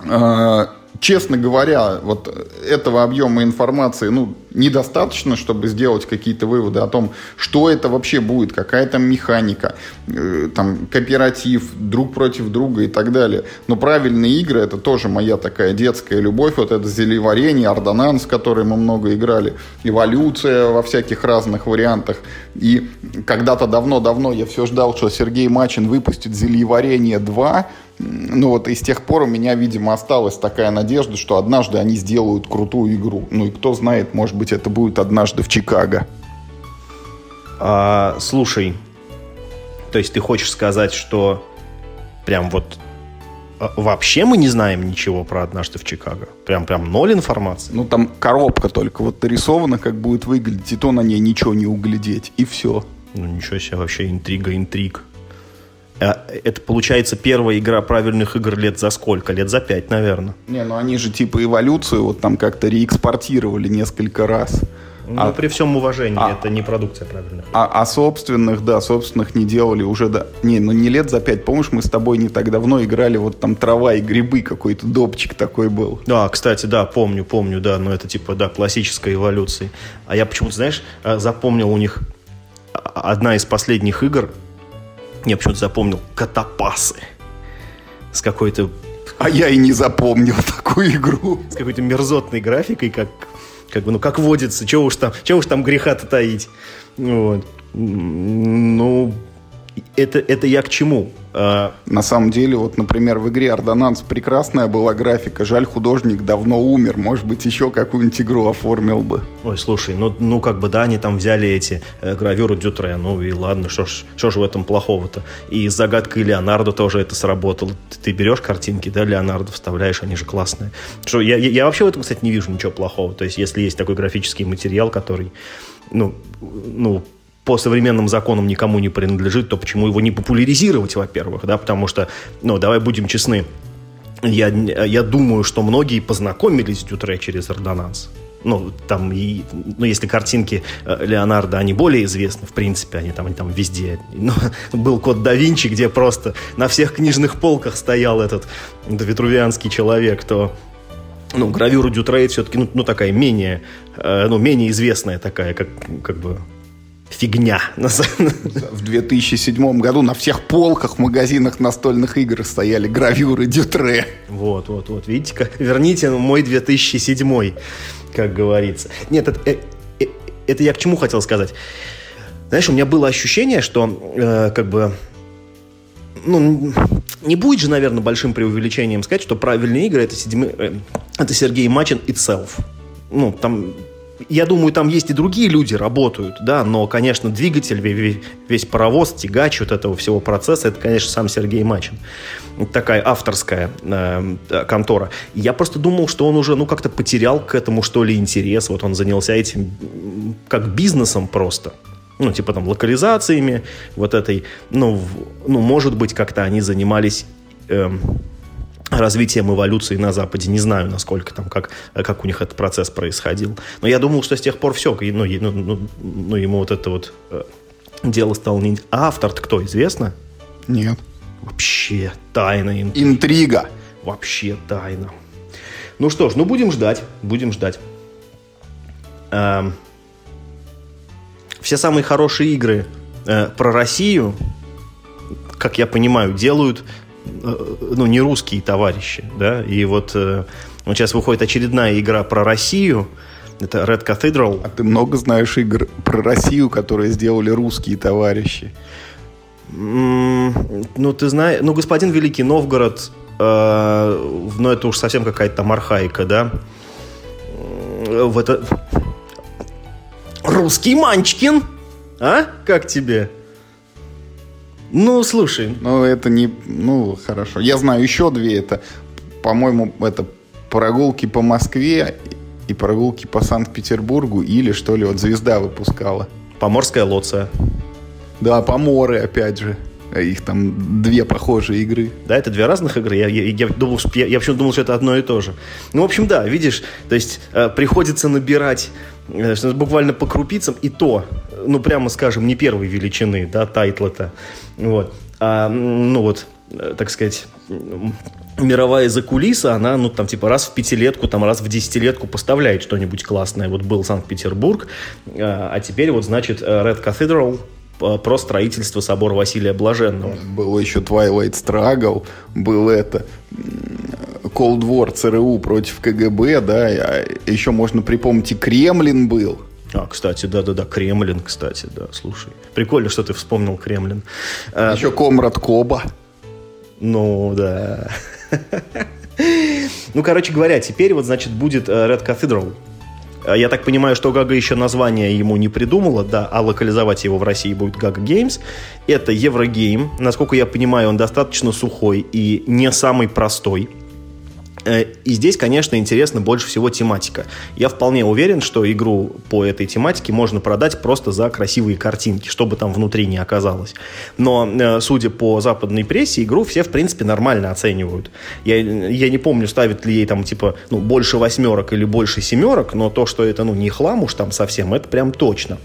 [SPEAKER 1] А, честно говоря, вот этого объема информации, ну, недостаточно, чтобы сделать какие-то выводы о том, что это вообще будет, какая там механика, э, там, кооператив, друг против друга и так далее. Но правильные игры, это тоже моя такая детская любовь, вот это зелеварение, ордонанс, который мы много играли, эволюция во всяких разных вариантах. И когда-то давно-давно я все ждал, что Сергей Мачин выпустит зельеварение 2, ну вот и с тех пор у меня, видимо, осталась такая надежда, что однажды они сделают крутую игру. Ну и кто знает, может быть, это будет однажды в Чикаго.
[SPEAKER 2] А, слушай, то есть ты хочешь сказать, что прям вот а, вообще мы не знаем ничего про однажды в Чикаго? Прям, прям ноль информации?
[SPEAKER 1] Ну, там коробка только вот нарисована, как будет выглядеть, и то на ней ничего не углядеть, и все.
[SPEAKER 2] Ну, ничего себе, вообще интрига, интриг. А, это, получается, первая игра правильных игр лет за сколько? Лет за пять, наверное.
[SPEAKER 1] Не, ну они же типа эволюцию вот там как-то реэкспортировали несколько раз.
[SPEAKER 2] Ну, а, при всем уважении, а, это не продукция правильных.
[SPEAKER 1] А, а собственных, да, собственных не делали уже, да. Не, ну не лет за пять. Помнишь, мы с тобой не так давно играли, вот там трава и грибы, какой-то допчик такой был.
[SPEAKER 2] Да, кстати, да, помню, помню, да, но это типа, да, классическая эволюция. А я почему-то, знаешь, а, запомнил у них одна из последних игр, я почему-то запомнил Катапасы. С какой-то...
[SPEAKER 1] А я и не запомнил такую игру.
[SPEAKER 2] С какой-то мерзотной графикой, как, как бы, ну, как водится, чего уж там, чего уж там греха-то таить. Вот. Ну, это, это я к чему?
[SPEAKER 1] А, На самом деле, вот, например, в игре Ордонанс прекрасная была графика. Жаль, художник давно умер. Может быть, еще какую-нибудь игру оформил бы.
[SPEAKER 2] Ой, слушай, ну, ну как бы, да, они там взяли эти э, гравюры Дютре. Ну и ладно, что ж, что ж в этом плохого-то? И с загадкой Леонардо тоже это сработало. Ты, ты берешь картинки, да, Леонардо вставляешь, они же классные. Что, я, я, я вообще в этом, кстати, не вижу ничего плохого. То есть, если есть такой графический материал, который, ну, ну, по современным законам никому не принадлежит, то почему его не популяризировать, во-первых, да, потому что, ну, давай будем честны, я, я думаю, что многие познакомились с Дютре через Ордонанс. Ну, там, и, ну, если картинки э, Леонардо, они более известны, в принципе, они там, они там везде. Ну, [laughs] был код да Винчи, где просто на всех книжных полках стоял этот витрувианский человек, то ну, гравюра Дютрейд все-таки, ну, ну, такая менее, э, ну, менее известная такая, как, как бы, фигня.
[SPEAKER 1] В 2007 году на всех полках в магазинах настольных игр стояли гравюры Дютре.
[SPEAKER 2] Вот, вот, вот. Видите, как верните мой 2007, как говорится. Нет, это, это, э, это я к чему хотел сказать. Знаешь, у меня было ощущение, что э, как бы ну, не будет же, наверное, большим преувеличением сказать, что правильные игры это, седьмы, э, это Сергей Мачин itself. ну, там я думаю, там есть и другие люди работают, да, но, конечно, двигатель, весь, паровоз, тягач вот этого всего процесса, это, конечно, сам Сергей Мачин. Такая авторская э, контора. Я просто думал, что он уже, ну, как-то потерял к этому, что ли, интерес. Вот он занялся этим как бизнесом просто. Ну, типа там локализациями, вот этой, ну, ну может быть, как-то они занимались... Э, развитием эволюции на Западе. Не знаю, насколько там, как, как у них этот процесс происходил. Но я думал, что с тех пор все, ну, ну, ну, ну ему вот это вот э, дело стало не... А автор-то кто, известно?
[SPEAKER 1] Нет.
[SPEAKER 2] Вообще тайна.
[SPEAKER 1] Интрига.
[SPEAKER 2] Вообще тайна. Ну что ж, ну будем ждать, будем ждать. Эм, все самые хорошие игры э, про Россию, как я понимаю, делают ну, не русские товарищи, да, и вот, э, вот сейчас выходит очередная игра про Россию, это Red Cathedral.
[SPEAKER 1] А ты много знаешь игр про Россию, которые сделали русские товарищи?
[SPEAKER 2] Mm, ну, ты знаешь, ну, господин Великий Новгород, э, ну, это уж совсем какая-то там архаика, да, в это... Русский Манчкин, а? Как тебе? Ну, слушай.
[SPEAKER 1] Ну, это не... Ну, хорошо. Я знаю еще две. Это, по-моему, это прогулки по Москве и прогулки по Санкт-Петербургу. Или, что ли, вот «Звезда» выпускала.
[SPEAKER 2] Поморская лоция.
[SPEAKER 1] Да, поморы, опять же. Их там две похожие игры.
[SPEAKER 2] Да, это две разных игры. Я, я, я, думал, что, я, я почему думал, что это одно и то же. Ну, в общем, да, видишь, то есть э, приходится набирать э, буквально по крупицам, и то, ну, прямо скажем, не первой величины, да, тайтла-то. Вот. А, ну, вот, э, так сказать, мировая закулиса, она, ну, там, типа, раз в пятилетку, там, раз в десятилетку поставляет что-нибудь классное. Вот был Санкт-Петербург, а, а теперь вот, значит, Red Cathedral, про строительство собора Василия Блаженного.
[SPEAKER 1] Был еще Twilight Struggle, был это Cold War ЦРУ против КГБ, да, а еще можно припомнить и Кремлин был.
[SPEAKER 2] А, кстати, да-да-да, Кремлин, кстати, да, слушай. Прикольно, что ты вспомнил Кремлин.
[SPEAKER 1] А, еще Comrade Koba.
[SPEAKER 2] Ну, да. Ну, короче говоря, теперь вот, значит, будет э, Red Cathedral. А я так понимаю, что Гага еще название ему не придумала, да, а локализовать его в России будет Гага Games. Это Еврогейм. Насколько я понимаю, он достаточно сухой и не самый простой. Э, и здесь, конечно, интересно больше всего тематика. Я вполне уверен, что игру по этой тематике можно продать просто за красивые картинки, что бы там внутри не оказалось. Но, э, судя по западной прессе, игру все, в принципе, нормально оценивают. Я, я не помню, ставят ли ей там, типа, ну, больше восьмерок или больше семерок, но то, что это, ну, не хлам уж там совсем, это прям точно.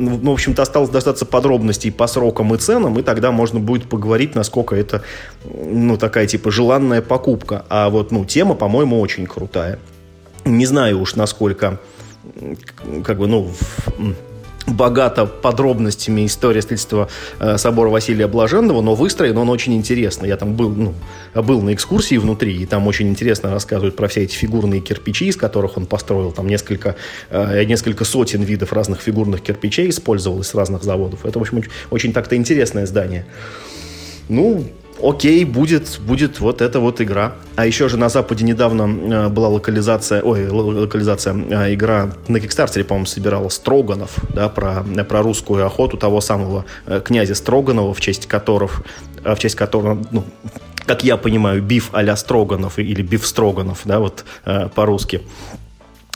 [SPEAKER 2] Ну, в общем-то, осталось достаться подробностей по срокам и ценам, и тогда можно будет поговорить, насколько это, ну, такая, типа, желанная покупка. А вот, ну, тема, по-моему, очень крутая. Не знаю уж, насколько, как бы, ну, богата подробностями история строительства э, собора Василия Блаженного, но выстроен он очень интересно. Я там был, ну, был на экскурсии внутри, и там очень интересно рассказывают про все эти фигурные кирпичи, из которых он построил. Там несколько, э, несколько сотен видов разных фигурных кирпичей использовалось с разных заводов. Это, в общем, очень так-то интересное здание. Ну, окей, будет, будет вот эта вот игра. А еще же на Западе недавно э, была локализация, ой, локализация, э, игра на Кикстартере, по-моему, собирала Строганов, да, про, про русскую охоту того самого э, князя Строганова, в честь которых, в честь которого, ну, как я понимаю, биф а-ля Строганов или биф Строганов, да, вот по-русски.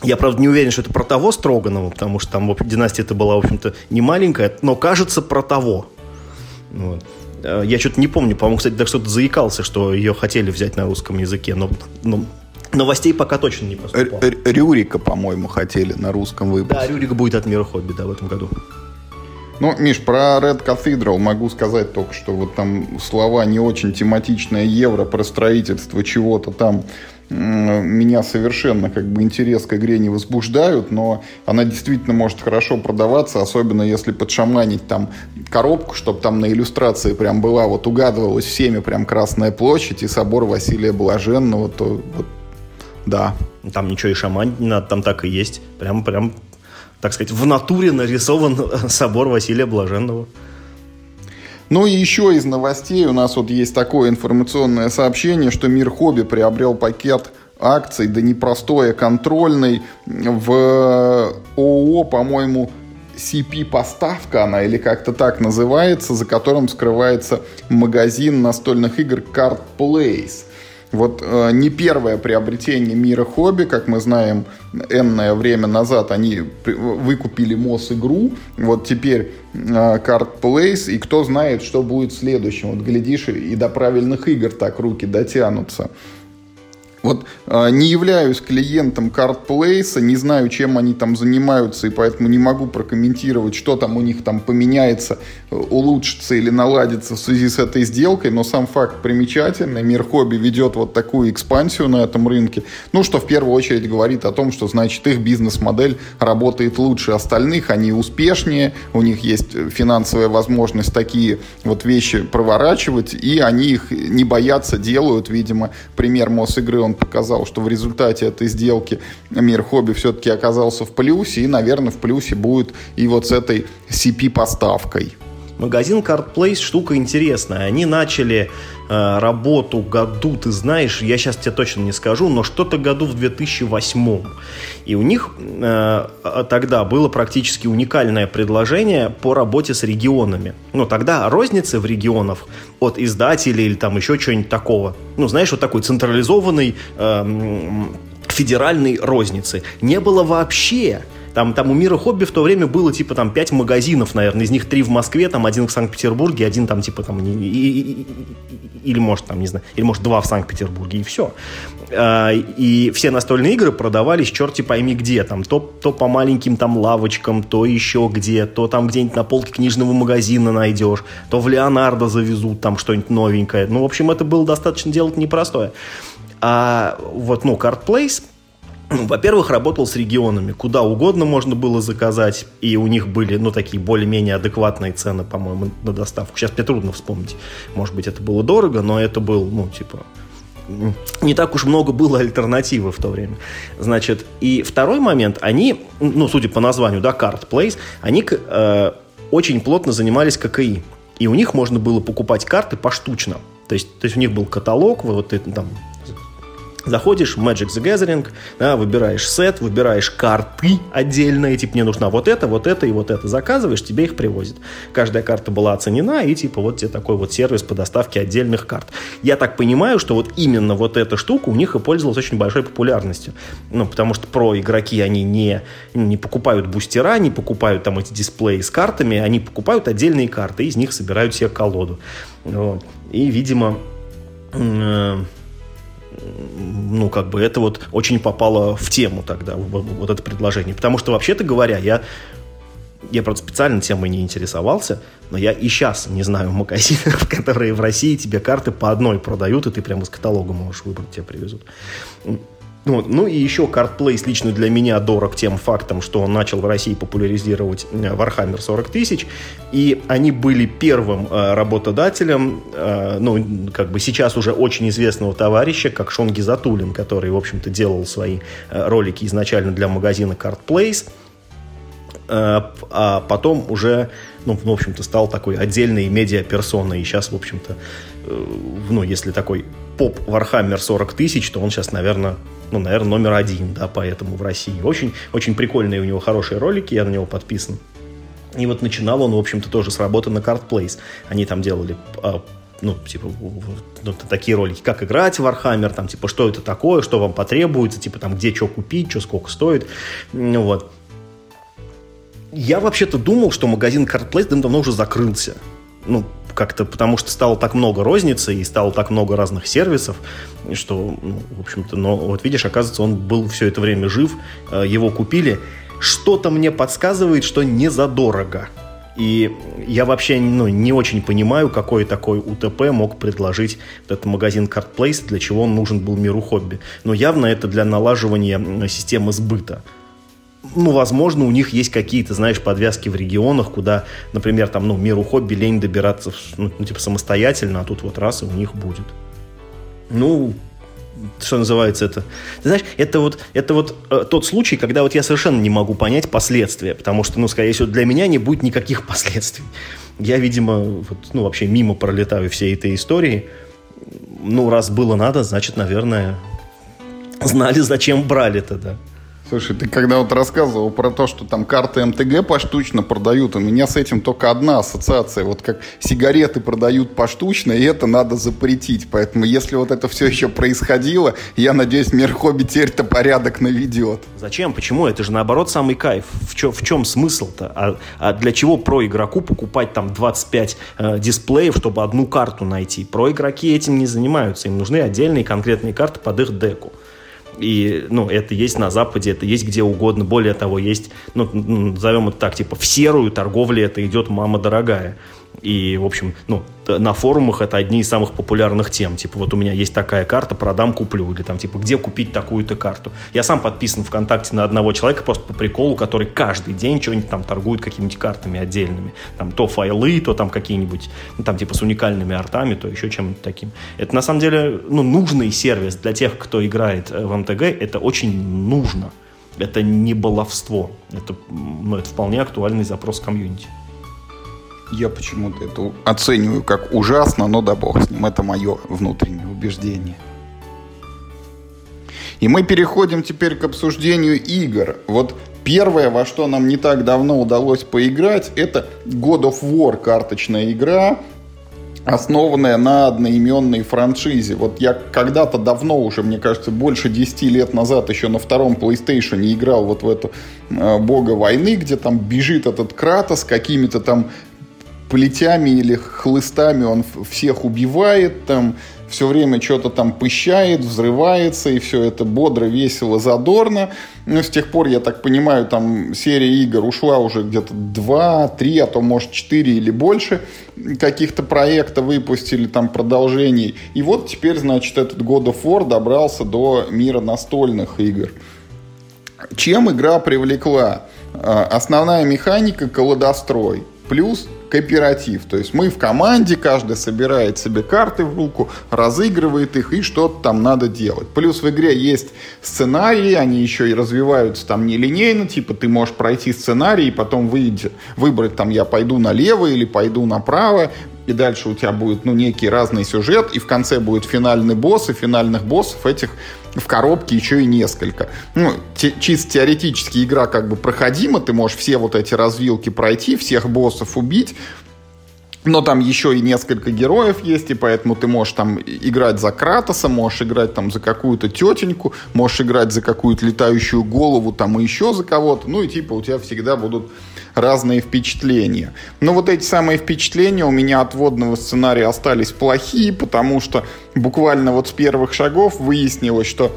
[SPEAKER 2] Я, правда, не уверен, что это про того Строганова, потому что там династия это была, в общем-то, не маленькая, но кажется про того. Вот. Э, я что-то не помню, по-моему, кстати, так что-то заикался, что ее хотели взять на русском языке, но, но новостей пока точно не поступало.
[SPEAKER 1] Рюрика, по-моему, хотели на русском выпуске.
[SPEAKER 2] Да, Рюрик будет от Мира Хобби, да, в этом году.
[SPEAKER 1] Ну, Миш, про Red Cathedral могу сказать только, что вот там слова не очень тематичное евро про строительство чего-то там меня совершенно как бы интерес к игре не возбуждают, но она действительно может хорошо продаваться, особенно если подшаманить там коробку, чтобы там на иллюстрации прям была, вот угадывалась всеми прям Красная площадь и собор Василия Блаженного, то вот, да.
[SPEAKER 2] Там ничего и шаманить не надо, там так и есть. Прям, прям, так сказать, в натуре нарисован [laughs] собор Василия Блаженного.
[SPEAKER 1] Ну и еще из новостей у нас вот есть такое информационное сообщение, что Мир Хобби приобрел пакет акций, да непростой, а контрольный в ООО, по-моему, CP-поставка она или как-то так называется, за которым скрывается магазин настольных игр Card Place. Вот э, не первое приобретение мира хобби, как мы знаем, энное время назад они выкупили МОС игру, вот теперь э, Card Place, и кто знает, что будет следующим. Вот глядишь, и до правильных игр так руки дотянутся. Вот э, не являюсь клиентом CardPlace, не знаю, чем они там занимаются, и поэтому не могу прокомментировать, что там у них там поменяется, улучшится или наладится в связи с этой сделкой, но сам факт примечательный. Мир хобби ведет вот такую экспансию на этом рынке, ну, что в первую очередь говорит о том, что, значит, их бизнес-модель работает лучше остальных, они успешнее, у них есть финансовая возможность такие вот вещи проворачивать, и они их не боятся, делают, видимо, пример Мосигры он показал, что в результате этой сделки мир хобби все-таки оказался в плюсе, и, наверное, в плюсе будет и вот с этой CP-поставкой.
[SPEAKER 2] Магазин CardPlace штука интересная. Они начали э, работу году, ты знаешь, я сейчас тебе точно не скажу, но что-то году в 2008. И у них э, тогда было практически уникальное предложение по работе с регионами. Ну, тогда розницы в регионах от издателей или там еще чего-нибудь такого. Ну, знаешь, вот такой централизованный э, федеральной розницы не было вообще. Там, там у мира хобби в то время было типа там пять магазинов, наверное, из них три в Москве, там один в Санкт-Петербурге, один там типа там и, и, и, или может там не знаю, или может два в Санкт-Петербурге и все. А, и все настольные игры продавались черти пойми где, там то, то по маленьким там лавочкам, то еще где, то там где-нибудь на полке книжного магазина найдешь, то в Леонардо завезут там что-нибудь новенькое. Ну, в общем, это было достаточно делать непростое. А вот, ну, Card Place ну, [clears throat] во-первых, работал с регионами. Куда угодно можно было заказать. И у них были, ну, такие более-менее адекватные цены, по-моему, на доставку. Сейчас мне трудно вспомнить. Может быть, это было дорого, но это был, ну, типа, не так уж много было альтернативы в то время. Значит, и второй момент, они, ну, судя по названию, да, Card Place, они э, очень плотно занимались ККИ. И у них можно было покупать карты поштучно. То есть, то есть у них был каталог, вот там Заходишь в Magic the Gathering, да, выбираешь сет, выбираешь карты отдельные, типа мне нужна вот это, вот это и вот это. Заказываешь, тебе их привозят. Каждая карта была оценена, и типа вот тебе такой вот сервис по доставке отдельных карт. Я так понимаю, что вот именно вот эта штука у них и пользовалась очень большой популярностью. Ну, потому что про игроки, они не, не покупают бустера, не покупают там эти дисплеи с картами, они покупают отдельные карты, из них собирают себе колоду. Вот. И, видимо, э ну, как бы это вот очень попало в тему тогда, вот это предложение. Потому что, вообще-то говоря, я я, правда, специально темой не интересовался, но я и сейчас не знаю магазинов, [laughs] которые в России тебе карты по одной продают, и ты прямо из каталога можешь выбрать, тебе привезут. Вот. Ну и еще CardPlace лично для меня дорог тем фактом, что он начал в России популяризировать э, Warhammer 40 тысяч, и они были первым э, работодателем, э, ну, как бы сейчас уже очень известного товарища, как Шон Гизатулин, который, в общем-то, делал свои э, ролики изначально для магазина CardPlace, э, а потом уже, ну, в общем-то, стал такой отдельной медиаперсоной, и сейчас, в общем-то, э, ну, если такой поп Warhammer 40 тысяч, то он сейчас, наверное, ну, наверное, номер один, да, поэтому в России. Очень, очень прикольные у него хорошие ролики, я на него подписан. И вот начинал он, в общем-то, тоже с работы на Card. Они там делали а, ну, типа, ну, такие ролики, как играть в Warhammer, там, типа, что это такое, что вам потребуется, типа, там, где что купить, что сколько стоит, вот. Я вообще-то думал, что магазин Card Place давно уже закрылся. Ну, как-то потому что стало так много розницы и стало так много разных сервисов, что, ну, в общем-то, но вот видишь, оказывается, он был все это время жив, э, его купили. Что-то мне подсказывает, что не задорого. И я вообще ну, не очень понимаю, какой такой УТП мог предложить этот магазин CardPlace, для чего он нужен был миру хобби. Но явно это для налаживания системы сбыта ну, возможно, у них есть какие-то, знаешь, подвязки в регионах, куда, например, там, ну, миру хобби лень добираться, ну, ну, типа, самостоятельно, а тут вот раз и у них будет. Ну, что называется это? Ты знаешь, это вот, это вот э, тот случай, когда вот я совершенно не могу понять последствия, потому что, ну, скорее всего, для меня не будет никаких [laughs] последствий. Я, видимо, вот, ну, вообще мимо пролетаю всей этой истории. Ну, раз было надо, значит, наверное, знали, зачем брали-то, да.
[SPEAKER 1] Слушай, ты когда вот рассказывал про то, что там карты МТГ поштучно продают, у меня с этим только одна ассоциация. Вот как сигареты продают поштучно, и это надо запретить. Поэтому если вот это все еще происходило, я надеюсь, мир хобби теперь-то порядок наведет.
[SPEAKER 2] Зачем? Почему? Это же наоборот самый кайф. В, чё, в чем смысл-то? А, а для чего про игроку покупать там 25 э, дисплеев, чтобы одну карту найти? Про игроки этим не занимаются. Им нужны отдельные конкретные карты под их деку. И, ну, это есть на Западе, это есть где угодно. Более того, есть, ну, назовем это так, типа, в серую торговле это идет мама дорогая. И, в общем, ну, на форумах это одни из самых популярных тем. Типа, вот у меня есть такая карта, продам, куплю. Или там, типа, где купить такую-то карту. Я сам подписан ВКонтакте на одного человека просто по приколу, который каждый день что-нибудь там торгует какими-нибудь картами отдельными. Там то файлы, то там какие-нибудь, ну, там, типа, с уникальными артами, то еще чем-то таким. Это, на самом деле, ну, нужный сервис для тех, кто играет э, в МТГ. Это очень нужно. Это не баловство. Это, ну, это вполне актуальный запрос комьюнити.
[SPEAKER 1] Я почему-то это оцениваю как ужасно, но да бог с ним. Это мое внутреннее убеждение. И мы переходим теперь к обсуждению игр. Вот первое, во что нам не так давно удалось поиграть, это God of War карточная игра, основанная на одноименной франшизе. Вот я когда-то давно уже, мне кажется, больше 10 лет назад еще на втором PlayStation играл вот в эту э, бога войны, где там бежит этот Кратос какими-то там плетями или хлыстами он всех убивает, там все время что-то там пыщает, взрывается, и все это бодро, весело, задорно. Но с тех пор, я так понимаю, там серия игр ушла уже где-то 2, 3, а то может 4 или больше каких-то проектов выпустили, там продолжений. И вот теперь, значит, этот God of War добрался до мира настольных игр. Чем игра привлекла? А, основная механика – колодострой. Плюс кооператив. То есть мы в команде, каждый собирает себе карты в руку, разыгрывает их и что-то там надо делать. Плюс в игре есть сценарии, они еще и развиваются там нелинейно, типа ты можешь пройти сценарий и потом выйти, выбрать там я пойду налево или пойду направо, и дальше у тебя будет, ну, некий разный сюжет, и в конце будет финальный босс, и финальных боссов этих в коробке еще и несколько. Ну, те, чисто теоретически игра как бы проходима, ты можешь все вот эти развилки пройти, всех боссов убить, но там еще и несколько героев есть, и поэтому ты можешь там играть за Кратоса, можешь играть там за какую-то тетеньку, можешь играть за какую-то летающую голову, там и еще за кого-то. Ну и типа у тебя всегда будут разные впечатления. Но вот эти самые впечатления у меня от водного сценария остались плохие, потому что буквально вот с первых шагов выяснилось, что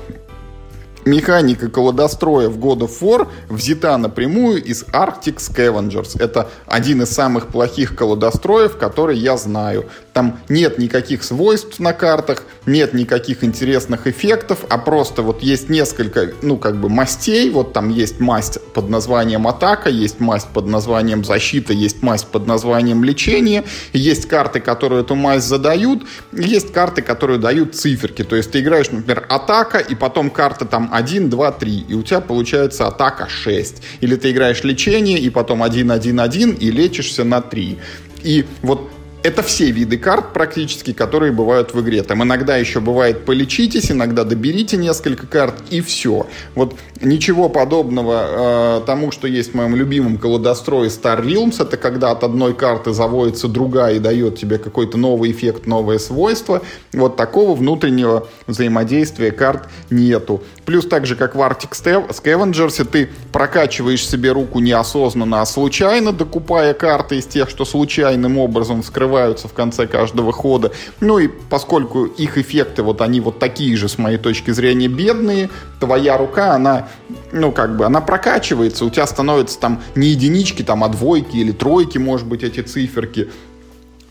[SPEAKER 1] Механика колодостроя в God of War взята напрямую из Arctic Scavengers. Это один из самых плохих колодостроев, который я знаю. Там нет никаких свойств на картах, нет никаких интересных эффектов, а просто вот есть несколько, ну, как бы мастей. Вот там есть масть под названием атака, есть масть под названием защита, есть масть под названием лечение, есть карты, которые эту масть задают, есть карты, которые дают циферки. То есть ты играешь, например, атака, и потом карта там 1, 2, 3, и у тебя получается атака 6. Или ты играешь лечение, и потом 1, 1, 1, и лечишься на 3. И вот это все виды карт практически, которые бывают в игре. Там иногда еще бывает полечитесь, иногда доберите несколько карт и все. Вот ничего подобного э, тому, что есть в моем любимом колодострое Star Realms, это когда от одной карты заводится другая и дает тебе какой-то новый эффект, новое свойство. Вот такого внутреннего взаимодействия карт нету. Плюс так же, как в Arctic Scavengers, ты прокачиваешь себе руку неосознанно, а случайно, докупая карты из тех, что случайным образом вскрываются в конце каждого хода. Ну и поскольку их эффекты, вот они вот такие же, с моей точки зрения, бедные, твоя рука, она ну, как бы, она прокачивается, у тебя становятся там не единички, там, а двойки или тройки, может быть, эти циферки.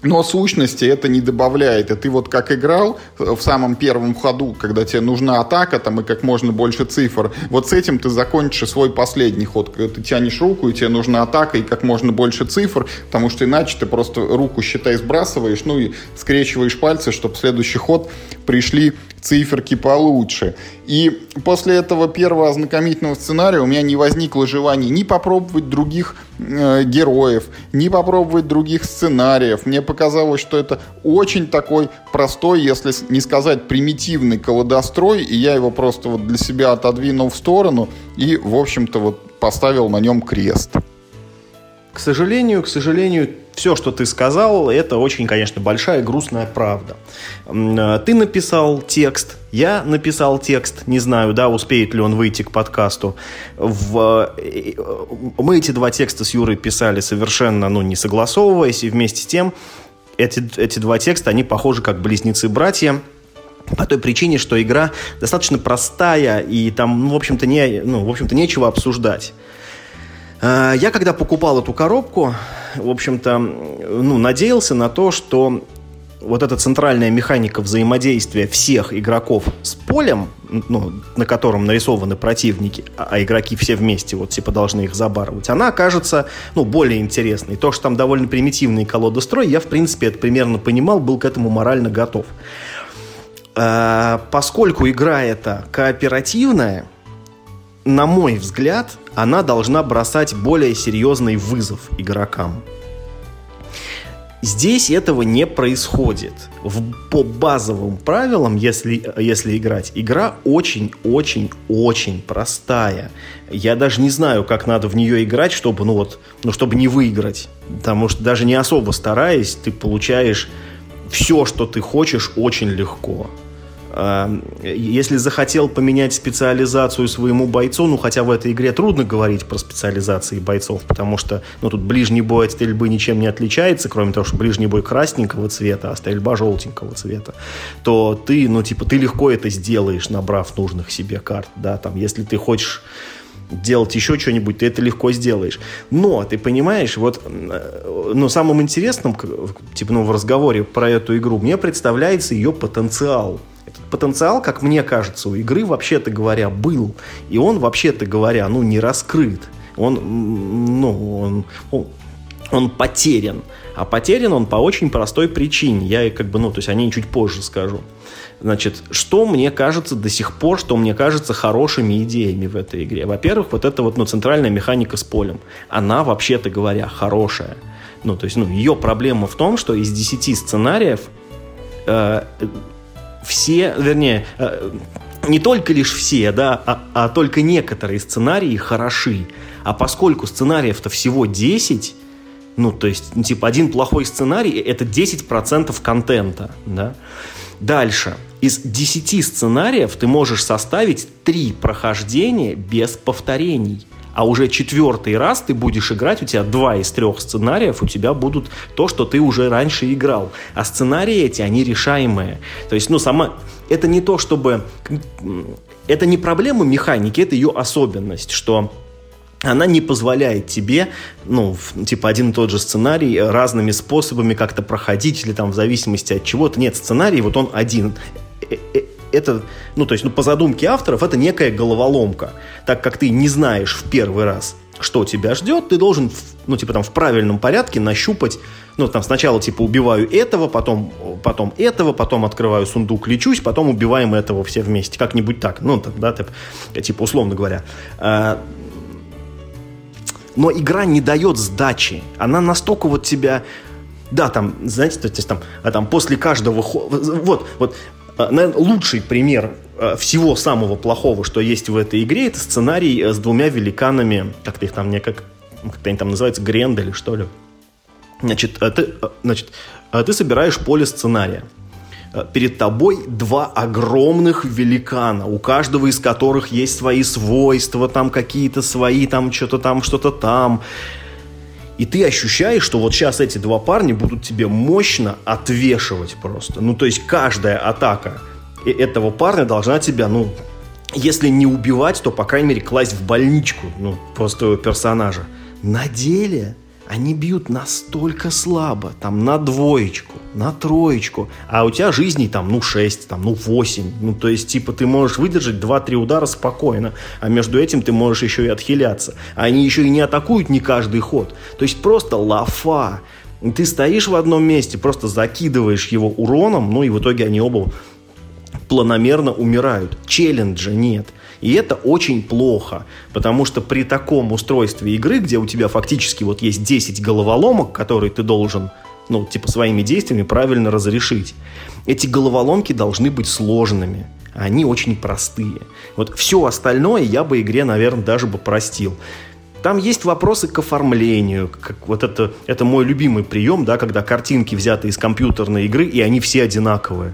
[SPEAKER 1] Но сущности это не добавляет. И ты вот как играл в самом первом ходу, когда тебе нужна атака там и как можно больше цифр, вот с этим ты закончишь свой последний ход. Когда ты тянешь руку, и тебе нужна атака и как можно больше цифр, потому что иначе ты просто руку, считай, сбрасываешь, ну и скрещиваешь пальцы, чтобы следующий ход пришли циферки получше. И после этого первого ознакомительного сценария у меня не возникло желания ни попробовать других э, героев, ни попробовать других сценариев. Мне показалось, что это очень такой простой, если не сказать примитивный колодострой, и я его просто вот для себя отодвинул в сторону и, в общем-то, вот поставил на нем крест.
[SPEAKER 2] К сожалению, к сожалению, все, что ты сказал, это очень, конечно, большая грустная правда. Э, ты написал текст, я написал текст, не знаю, да, успеет ли он выйти к подкасту. В... Э, мы эти два текста с Юрой писали совершенно, ну, не согласовываясь, и вместе с тем эти, эти два текста, они похожи как близнецы-братья, по той причине, что игра достаточно простая, и там, ну, в общем-то, не, ну, в общем-то, нечего обсуждать. Э, я когда покупал эту коробку, в общем-то, ну, надеялся на то, что вот эта центральная механика взаимодействия всех игроков с полем, ну, на котором нарисованы противники, а, а игроки все вместе вот типа должны их забарывать, она окажется ну, более интересной. То, что там довольно примитивный колодострой, я в принципе это примерно понимал, был к этому морально готов. А, поскольку игра эта кооперативная, на мой взгляд, она должна бросать более серьезный вызов игрокам. Здесь этого не происходит. В, по базовым правилам, если, если играть, игра очень-очень-очень простая. Я даже не знаю, как надо в нее играть, чтобы, ну вот, ну, чтобы не выиграть. Потому что даже не особо стараясь, ты получаешь все, что ты хочешь, очень легко. Эм, если захотел поменять специализацию своему бойцу, ну хотя в этой игре трудно говорить про специализации бойцов, потому что ну, тут ближний бой от стрельбы ничем не отличается, кроме того, что ближний бой красненького цвета, а стрельба желтенького цвета, то ты, ну типа, ты легко это сделаешь, набрав нужных себе карт, да, там, если ты хочешь делать еще что-нибудь, ты это легко сделаешь. Но, ты понимаешь, вот, ну, самым интересным, типа, ну, в разговоре про эту игру, мне представляется ее потенциал – потенциал, как мне кажется, у игры, вообще-то говоря, был. И он, вообще-то говоря, ну, не раскрыт. Он, ну, он, он, он потерян. А потерян он по очень простой причине. Я как бы, ну, то есть о ней чуть позже скажу. Значит, что мне кажется до сих пор, что мне кажется хорошими идеями в этой игре? Во-первых, вот эта вот, ну, центральная механика с полем. Она, вообще-то говоря, хорошая. Ну, то есть, ну, ее проблема в том, что из 10 сценариев э, все, вернее, э, не только лишь все, да, а, а только некоторые сценарии хороши. А поскольку сценариев-то всего 10, ну, то есть, ну, типа, один плохой сценарий – это 10% контента, да. Дальше. Из 10 сценариев ты можешь составить 3 прохождения без повторений а уже четвертый раз ты будешь играть, у тебя два из трех сценариев, у тебя будут то, что ты уже раньше играл. А сценарии эти, они решаемые. То есть, ну, сама... Это не то, чтобы... Это не проблема механики, это ее особенность, что она не позволяет тебе, ну, типа, один и тот же сценарий разными способами как-то проходить, или там в зависимости от чего-то. Нет, сценарий, вот он один э, э, это, ну, то есть, ну, по задумке авторов, это некая головоломка. Так как ты не знаешь в первый раз, что тебя ждет, ты должен, ну, типа, там, в правильном порядке нащупать, ну, там, сначала, типа, убиваю этого, потом, потом этого, потом открываю сундук, лечусь, потом убиваем этого все вместе. Как-нибудь так. Ну, так, да, типа, условно говоря. А, но игра не дает сдачи. Она настолько вот тебя да, там, знаете, то есть там, а там после каждого вот, вот а, наверное, лучший пример а, всего самого плохого, что есть в этой игре, это сценарий э, с двумя великанами, как-то их там не как, как-то они там называются, Грендели, что ли. Значит, а ты, значит, ты собираешь поле сценария. Перед тобой два огромных великана, у каждого из которых есть свои свойства, там какие-то свои, там что-то там, что-то там. И ты ощущаешь, что вот сейчас эти два парня будут тебе мощно отвешивать просто. Ну, то есть каждая атака этого парня должна тебя, ну, если не убивать, то, по крайней мере, класть в больничку, ну, просто персонажа. На деле они бьют настолько слабо, там на двоечку, на троечку, а у тебя жизней там, ну, 6, там, ну, 8, ну, то есть, типа, ты можешь выдержать 2-3 удара спокойно, а между этим ты можешь еще и отхиляться. А они еще и не атакуют не каждый ход, то есть просто лафа. Ты стоишь в одном месте, просто закидываешь его уроном, ну, и в итоге они оба планомерно умирают. Челленджа нет. И это очень плохо, потому что при таком устройстве игры, где у тебя фактически вот есть 10 головоломок, которые ты должен, ну, типа своими действиями правильно разрешить, эти головоломки должны быть сложными. Они очень простые. Вот все остальное я бы игре, наверное, даже бы простил. Там есть вопросы к оформлению. Как вот это, это мой любимый прием, да, когда картинки взяты из компьютерной игры, и они все одинаковые.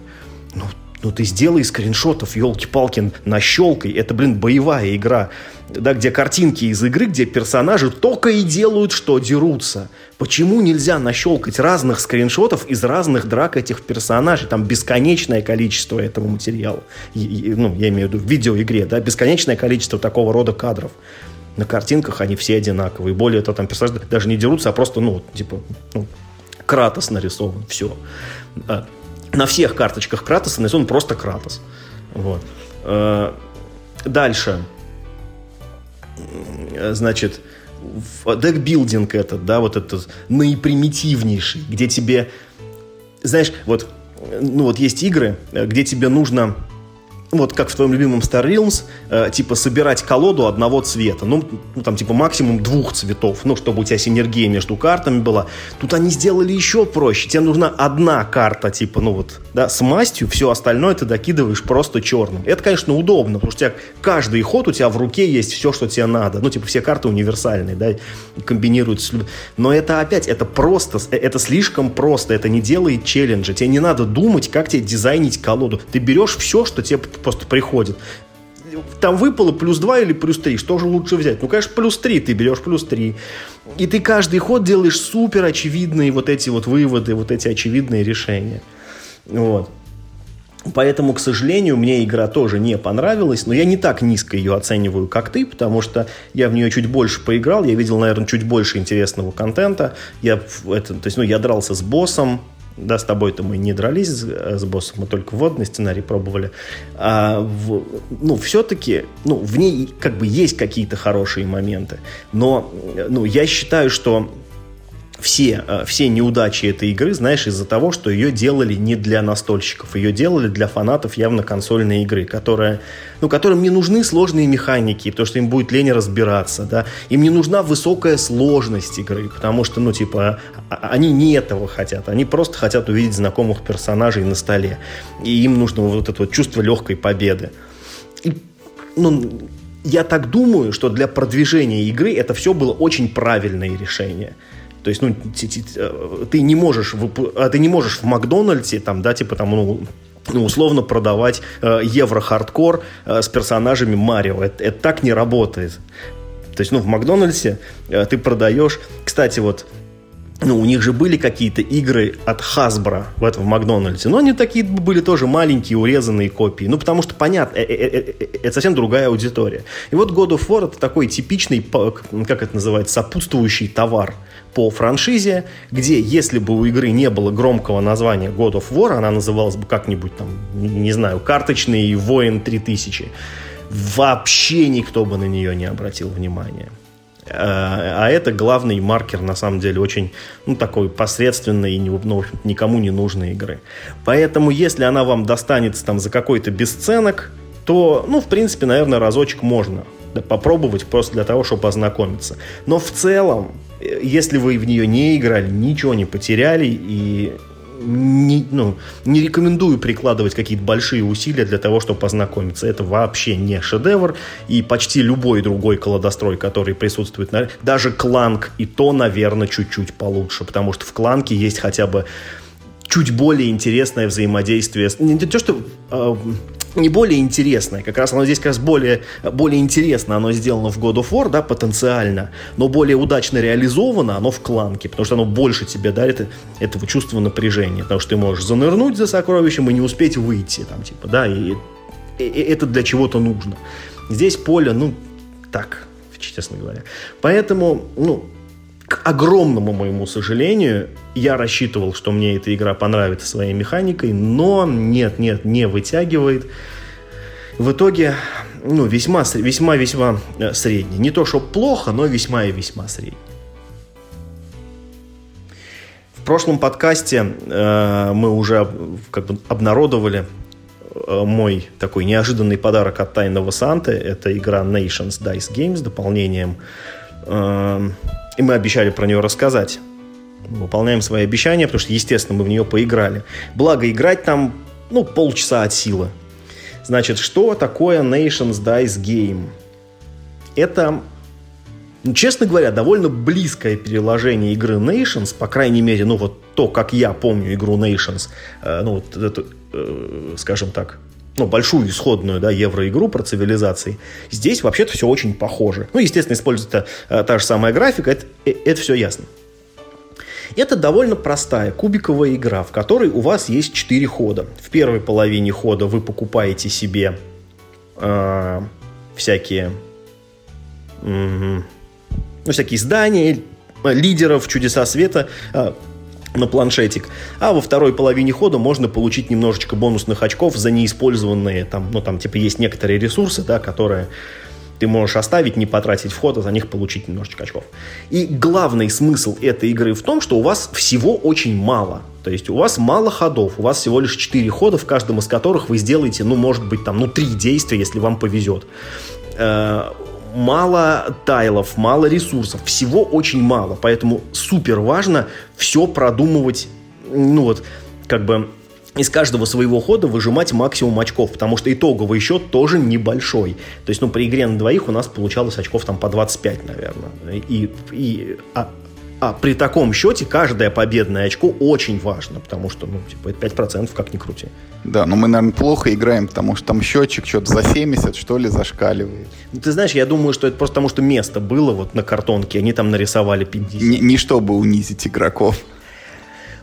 [SPEAKER 2] Ну, ну ты сделай скриншотов, елки-палки, нащелкай. Это, блин, боевая игра, да, где картинки из игры, где персонажи только и делают, что дерутся. Почему нельзя нащелкать разных скриншотов из разных драк этих персонажей? Там бесконечное количество этого материала. И, и, ну, я имею в виду в видеоигре, да, бесконечное количество такого рода кадров на картинках они все одинаковые. Более того, там персонажи даже не дерутся, а просто, ну, типа, ну, Кратос нарисован, все. На всех карточках Кратоса нарисован просто Кратос. Вот. А, дальше. Значит, декбилдинг этот, да, вот этот наипримитивнейший, где тебе, знаешь, вот, ну вот есть игры, где тебе нужно вот как в твоем любимом Star Realms, э, типа собирать колоду одного цвета, ну, ну, там, типа, максимум двух цветов, ну, чтобы у тебя синергия между картами была. Тут они сделали еще проще. Тебе нужна одна карта, типа, ну, вот, да, с мастью, все остальное ты докидываешь просто черным. Это, конечно, удобно, потому что у тебя каждый ход у тебя в руке есть все, что тебе надо. Ну, типа, все карты универсальные, да, комбинируются. Но это опять, это просто, это слишком просто, это не делает челленджа. Тебе не надо думать, как тебе дизайнить колоду. Ты берешь все, что тебе просто приходит. Там выпало плюс 2 или плюс 3, что же лучше взять? Ну, конечно, плюс 3, ты берешь плюс 3. И ты каждый ход делаешь супер очевидные вот эти вот выводы, вот эти очевидные решения. Вот. Поэтому, к сожалению, мне игра тоже не понравилась, но я не так низко ее оцениваю, как ты, потому что я в нее чуть больше поиграл, я видел, наверное, чуть больше интересного контента. Я, это, то есть, ну, я дрался с боссом, да, с тобой-то мы не дрались с, с боссом, мы только водный сценарий пробовали. А в, ну, все-таки, ну, в ней как бы есть какие-то хорошие моменты. Но, ну, я считаю, что все, э, все неудачи этой игры, знаешь, из-за того, что ее делали не для настольщиков, ее делали для фанатов явно консольной игры, которая, ну, которым не нужны сложные механики, потому что им будет лень разбираться, да, им не нужна высокая сложность игры, потому что, ну, типа, а, а, они не этого хотят, они просто хотят увидеть знакомых персонажей на столе, и им нужно вот это вот чувство легкой победы. И, ну, я так думаю, что для продвижения игры это все было очень правильное решение. То есть, ну, э, ты не можешь, а ты не можешь в Макдональдсе, там, да, типа, там, ну, ну, условно продавать э, евро-хардкор э, с персонажами Марио. Это, это так не работает. То есть, ну, в Макдональдсе э, ты продаешь... Кстати, вот ну, у них же были какие-то игры от Hasbro в этом в Макдональдсе, но они такие были тоже маленькие, урезанные копии. Ну, потому что, понятно, э, э, э, это совсем другая аудитория. И вот God of War это такой типичный, как это называется, сопутствующий товар по франшизе, где, если бы у игры не было громкого названия God of War, она называлась бы как-нибудь там, не знаю, «Карточный воин 3000», вообще никто бы на нее не обратил внимания. А это главный маркер, на самом деле, очень, ну, такой посредственной и, ну, никому не нужной игры. Поэтому, если она вам достанется там за какой-то бесценок, то, ну, в принципе, наверное, разочек можно попробовать просто для того, чтобы ознакомиться. Но в целом, э, если вы в нее не играли, ничего не потеряли и не, ну, не рекомендую прикладывать какие-то большие усилия для того, чтобы познакомиться. Это вообще не шедевр. И почти любой другой колодострой, который присутствует, на... даже кланк, и то, наверное, чуть-чуть получше. Потому что в кланке есть хотя бы чуть более интересное взаимодействие. Не то, что э, не более интересное, как раз оно здесь как раз более, более интересно, оно сделано в God of War, да, потенциально, но более удачно реализовано оно в кланке, потому что оно больше тебе дарит этого чувства напряжения, потому что ты можешь занырнуть за сокровищем и не успеть выйти, там, типа, да, и, и, и это для чего-то нужно. Здесь поле, ну, так, честно говоря. Поэтому, ну, к огромному моему сожалению, я рассчитывал, что мне эта игра понравится своей механикой, но нет, нет, не вытягивает. В итоге, ну, весьма, весьма, весьма э, средний. Не то, что плохо, но весьма и весьма средний. В прошлом подкасте э, мы уже как бы обнародовали э, мой такой неожиданный подарок от Тайного Санты. Это игра Nations Dice Games с дополнением. Э, и мы обещали про нее рассказать. Выполняем свои обещания, потому что, естественно, мы в нее поиграли. Благо, играть там, ну, полчаса от силы. Значит, что такое Nations Dice Game? Это ну, честно говоря, довольно близкое переложение игры Nations, по крайней мере, ну вот то, как я помню игру Nations, э, ну вот эту, э, скажем так, ну, большую исходную, да, евроигру про цивилизации. Здесь вообще-то все очень похоже. Ну, естественно, используется э, та же самая графика, это, э, это все ясно. Это довольно простая кубиковая игра, в которой у вас есть 4 хода. В первой половине хода вы покупаете себе э, всякие э, ну, всякие здания, лидеров, чудеса света, э, на планшетик. А во второй половине хода можно получить немножечко бонусных очков за неиспользованные, там, ну, там, типа, есть некоторые ресурсы, да, которые ты можешь оставить, не потратить вход, а за них получить немножечко очков. И главный смысл этой игры в том, что у вас всего очень мало. То есть у вас мало ходов, у вас всего лишь 4 хода, в каждом из которых вы сделаете, ну, может быть, там, ну, 3 действия, если вам повезет э, мало тайлов, мало ресурсов, всего очень мало, поэтому супер важно все продумывать, ну вот, как бы из каждого своего хода выжимать максимум очков, потому что итоговый счет тоже небольшой. То есть, ну, при игре на двоих у нас получалось очков там по 25, наверное. И, и а, а при таком счете каждое победное очко очень важно, потому что, ну, типа, это 5%, как ни крути.
[SPEAKER 1] Да, но мы, наверное, плохо играем, потому что там счетчик что-то за 70, что ли, зашкаливает.
[SPEAKER 2] Ну, ты знаешь, я думаю, что это просто потому, что место было вот на картонке, они там нарисовали 50.
[SPEAKER 1] Не, не чтобы унизить игроков.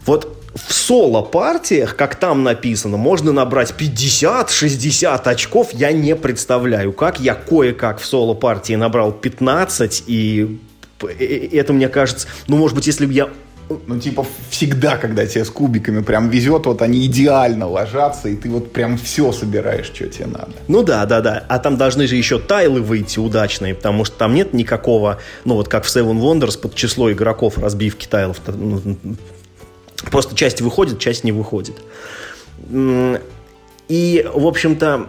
[SPEAKER 2] Вот в соло-партиях, как там написано, можно набрать 50-60 очков. Я не представляю, как. Я кое-как в соло-партии набрал 15 и это мне кажется, ну, может быть, если бы я
[SPEAKER 1] ну, типа, всегда, когда тебе с кубиками прям везет, вот они идеально ложатся, и ты вот прям все собираешь, что тебе надо.
[SPEAKER 2] Ну да, да, да. А там должны же еще тайлы выйти удачные, потому что там нет никакого, ну вот как в Seven Wonders под число игроков разбивки тайлов. Ну, просто часть выходит, часть не выходит. И, в общем-то,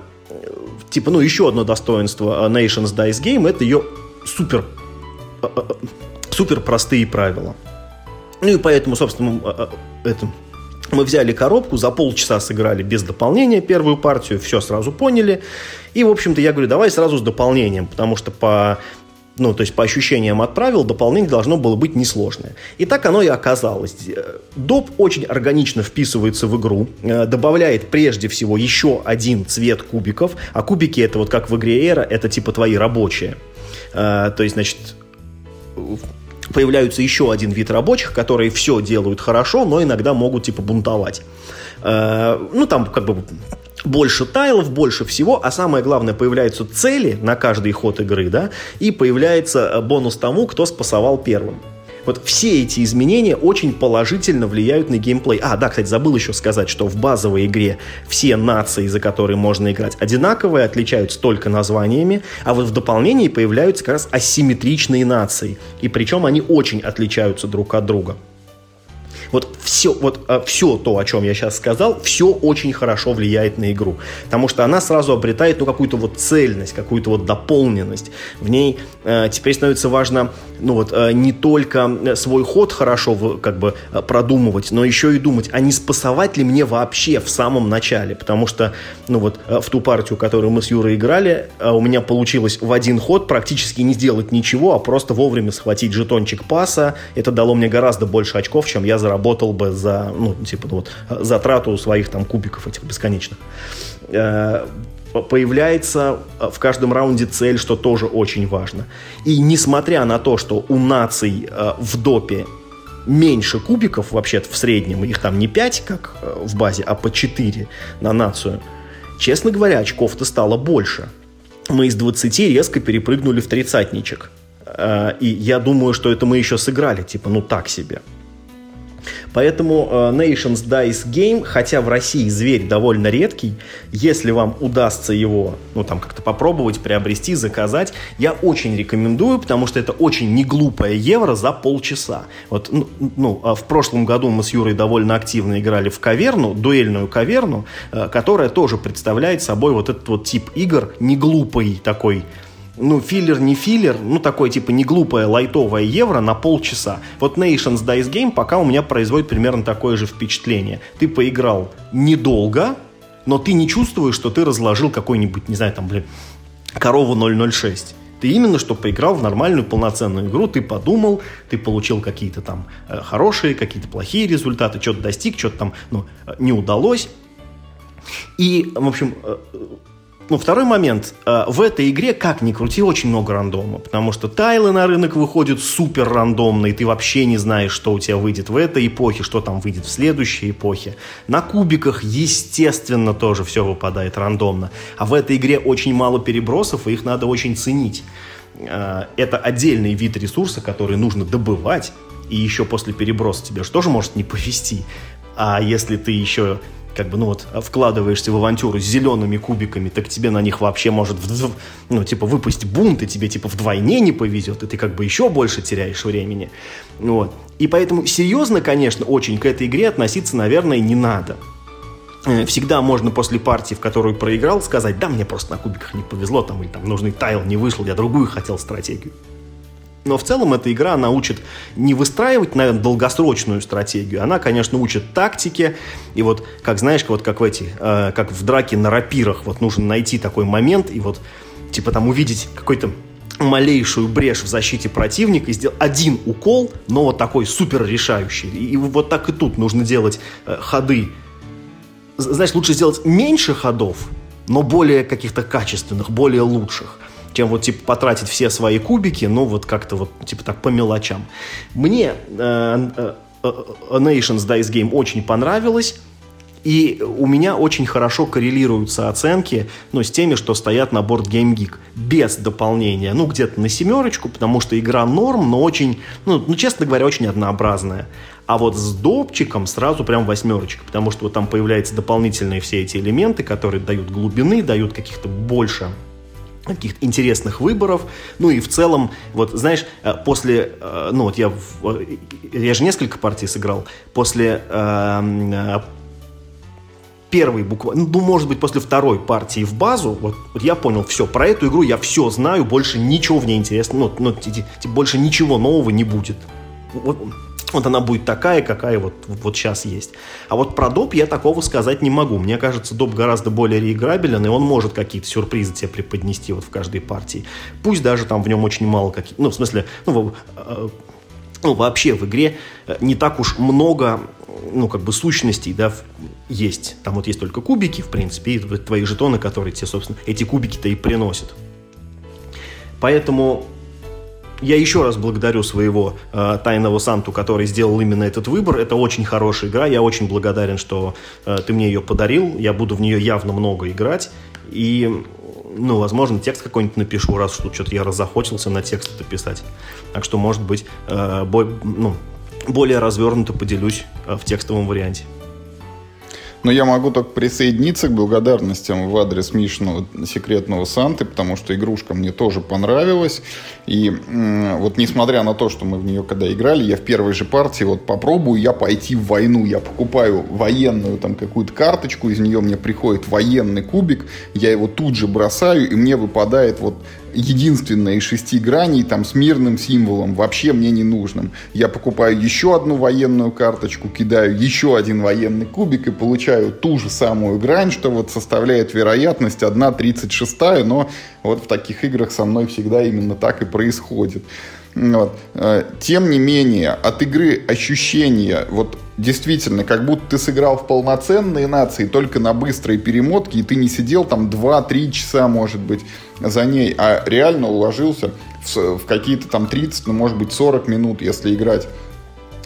[SPEAKER 2] типа, ну, еще одно достоинство Nations Dice Game — это ее супер Э, э, супер простые правила. Ну и поэтому, собственно, э, это, мы взяли коробку, за полчаса сыграли без дополнения первую партию, все сразу поняли. И, в общем-то, я говорю, давай сразу с дополнением, потому что по ну, то есть по ощущениям от правил, дополнение должно было быть несложное. И так оно и оказалось. Доп очень органично вписывается в игру, добавляет прежде всего еще один цвет кубиков, а кубики это вот как в игре Эра, это типа твои рабочие. То есть, значит, появляются еще один вид рабочих, которые все делают хорошо, но иногда могут типа бунтовать. Э, ну, там как бы больше тайлов, больше всего, а самое главное, появляются цели на каждый ход игры, да, и появляется бонус тому, кто спасовал первым. Вот все эти изменения очень положительно влияют на геймплей. А, да, кстати, забыл еще сказать, что в базовой игре все нации, за которые можно играть, одинаковые, отличаются только названиями, а вот в дополнении появляются как раз асимметричные нации. И причем они очень отличаются друг от друга. Вот все, вот а, все то, о чем я сейчас сказал, все очень хорошо влияет на игру. Потому что она сразу обретает ну, какую-то вот цельность, какую-то вот дополненность. В ней э, теперь становится важно ну, вот, э, не только свой ход хорошо в, как бы э, продумывать, но еще и думать, а не спасовать ли мне вообще в самом начале. Потому что ну, вот, э, в ту партию, которую мы с Юрой играли, э, у меня получилось в один ход практически не сделать ничего, а просто вовремя схватить жетончик паса. Это дало мне гораздо больше очков, чем я заработал работал бы за, ну, типа, вот, затрату своих там кубиков этих бесконечных. Э, появляется в каждом раунде цель, что тоже очень важно. И несмотря на то, что у наций э, в допе меньше кубиков вообще в среднем, их там не 5, как э, в базе, а по 4 на нацию, честно говоря, очков-то стало больше. Мы из 20 резко перепрыгнули в тридцатничек. И я думаю, что это мы еще сыграли, типа, ну так себе. Поэтому э, Nations Dice Game, хотя в России зверь довольно редкий, если вам удастся его, ну, там, как-то попробовать, приобрести, заказать, я очень рекомендую, потому что это очень неглупая евро за полчаса. Вот, ну, ну, а в прошлом году мы с Юрой довольно активно играли в каверну, дуэльную каверну, э, которая тоже представляет собой вот этот вот тип игр, неглупый такой, ну, филлер не филлер, ну, такой, типа, не глупая лайтовая евро на полчаса. Вот Nations Dice Game пока у меня производит примерно такое же впечатление. Ты поиграл недолго, но ты не чувствуешь, что ты разложил какой-нибудь, не знаю, там, блин, корову 006. Ты именно что поиграл в нормальную полноценную игру, ты подумал, ты получил какие-то там э, хорошие, какие-то плохие результаты, что-то достиг, что-то там ну, э, не удалось. И, в общем, э, ну, второй момент. Э, в этой игре, как ни крути, очень много рандома. Потому что тайлы на рынок выходят супер рандомно, и ты вообще не знаешь, что у тебя выйдет в этой эпохе, что там выйдет в следующей эпохе. На кубиках, естественно, тоже все выпадает рандомно. А в этой игре очень мало перебросов, и их надо очень ценить. Э, это отдельный вид ресурса, который нужно добывать, и еще после переброса тебе же тоже может не повезти. А если ты еще как бы, ну вот, вкладываешься в авантюру с зелеными кубиками, так тебе на них вообще может, ну, типа, выпасть бунт, и тебе, типа, вдвойне не повезет, и ты, как бы, еще больше теряешь времени. Вот. И поэтому серьезно, конечно, очень к этой игре относиться, наверное, не надо. Э, всегда можно после партии, в которую проиграл, сказать, да, мне просто на кубиках не повезло, там, и там нужный тайл не вышел, я другую хотел стратегию. Но в целом эта игра, она учит не выстраивать, наверное, долгосрочную стратегию. Она, конечно, учит тактике. И вот, как знаешь, вот как в эти, э, как в драке на рапирах, вот нужно найти такой момент и вот, типа там увидеть какой-то малейшую брешь в защите противника и сделать один укол, но вот такой супер решающий. И вот так и тут нужно делать э, ходы. Знаешь, лучше сделать меньше ходов, но более каких-то качественных, более лучших чем вот, типа, потратить все свои кубики, ну, вот как-то вот, типа, так по мелочам. Мне э, э, э, Nations Dice Game очень понравилось. И у меня очень хорошо коррелируются оценки ну, с теми, что стоят на борт Game Geek. Без дополнения. Ну, где-то на семерочку, потому что игра норм, но очень, ну, ну, честно говоря, очень однообразная. А вот с допчиком сразу прям восьмерочка, потому что вот там появляются дополнительные все эти элементы, которые дают глубины, дают каких-то больше каких-то интересных выборов. Ну и в целом, вот знаешь, э, после, э, ну вот я, э, я же несколько партий сыграл, после э, первой буквально, ну, может быть, после второй партии в базу, вот, вот я понял, все, про эту игру я все знаю, больше ничего в ней интересного, ну, ну больше ничего нового не будет. Вот, вот она будет такая, какая вот, вот сейчас есть. А вот про доп я такого сказать не могу. Мне кажется, доп гораздо более реиграбелен, и он может какие-то сюрпризы тебе преподнести вот в каждой партии. Пусть даже там в нем очень мало каких... Ну, в смысле, ну, э, ну, вообще в игре э, не так уж много ну, как бы сущностей, да, есть. Там вот есть только кубики, в принципе, и твои жетоны, которые тебе, собственно, эти кубики-то и приносят. Поэтому я еще раз благодарю своего э, тайного Санту, который сделал именно этот выбор. Это очень хорошая игра. Я очень благодарен, что э, ты мне ее подарил. Я буду в нее явно много играть. И, ну, возможно, текст какой-нибудь напишу, раз что что-то я разохотился на текст это писать. Так что, может быть, э, бо, ну, более развернуто поделюсь э, в текстовом варианте.
[SPEAKER 1] Но я могу только присоединиться к благодарностям в адрес Мишного секретного Санты, потому что игрушка мне тоже понравилась. И вот несмотря на то, что мы в нее когда играли, я в первой же партии вот попробую я пойти в войну. Я покупаю военную там какую-то карточку, из нее мне приходит военный кубик, я его тут же бросаю, и мне выпадает вот единственное из шести граней там с мирным символом, вообще мне не нужным. Я покупаю еще одну военную карточку, кидаю еще один военный кубик и получаю ту же самую грань, что вот составляет вероятность 1,36, но вот в таких играх со мной всегда именно так и происходит. Вот. Э, тем не менее, от игры ощущение, вот действительно, как будто ты сыграл в полноценные нации только на быстрой перемотке, и ты не сидел там 2-3 часа, может быть, за ней, а реально уложился в, в какие-то там 30, ну, может быть, 40 минут, если играть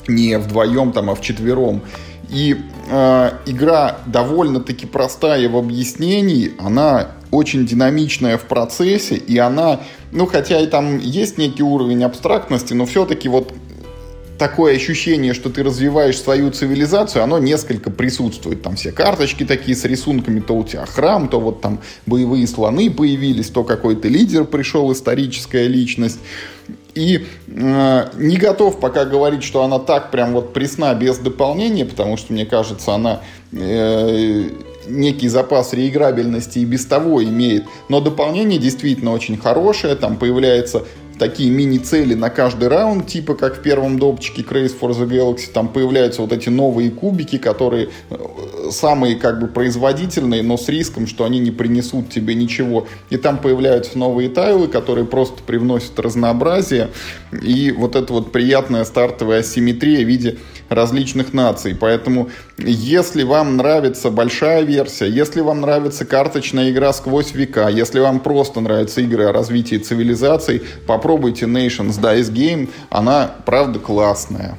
[SPEAKER 1] не вдвоем, там, а в четвером. И э, игра довольно-таки простая в объяснении, она очень динамичная в процессе, и она, ну, хотя и там есть некий уровень абстрактности, но все-таки вот такое ощущение, что ты развиваешь свою цивилизацию, оно несколько присутствует. Там все карточки такие с рисунками, то у тебя храм, то вот там боевые слоны появились, то какой-то лидер пришел, историческая личность. И э, не готов пока говорить, что она так прям вот пресна без дополнения, потому что, мне кажется, она э, некий запас реиграбельности и без того имеет. Но дополнение действительно очень хорошее. Там появляется такие мини-цели на каждый раунд, типа как в первом допчике Craze for the Galaxy, там появляются вот эти новые кубики, которые э, самые как бы производительные, но с риском, что они не принесут тебе ничего. И там появляются новые тайлы, которые просто привносят разнообразие и вот эта вот приятная стартовая асимметрия в виде различных наций. Поэтому, если вам нравится большая версия, если вам нравится карточная игра сквозь века, если вам просто нравятся игры о развитии цивилизаций, попробуйте Nations Dice Game. Она, правда, классная.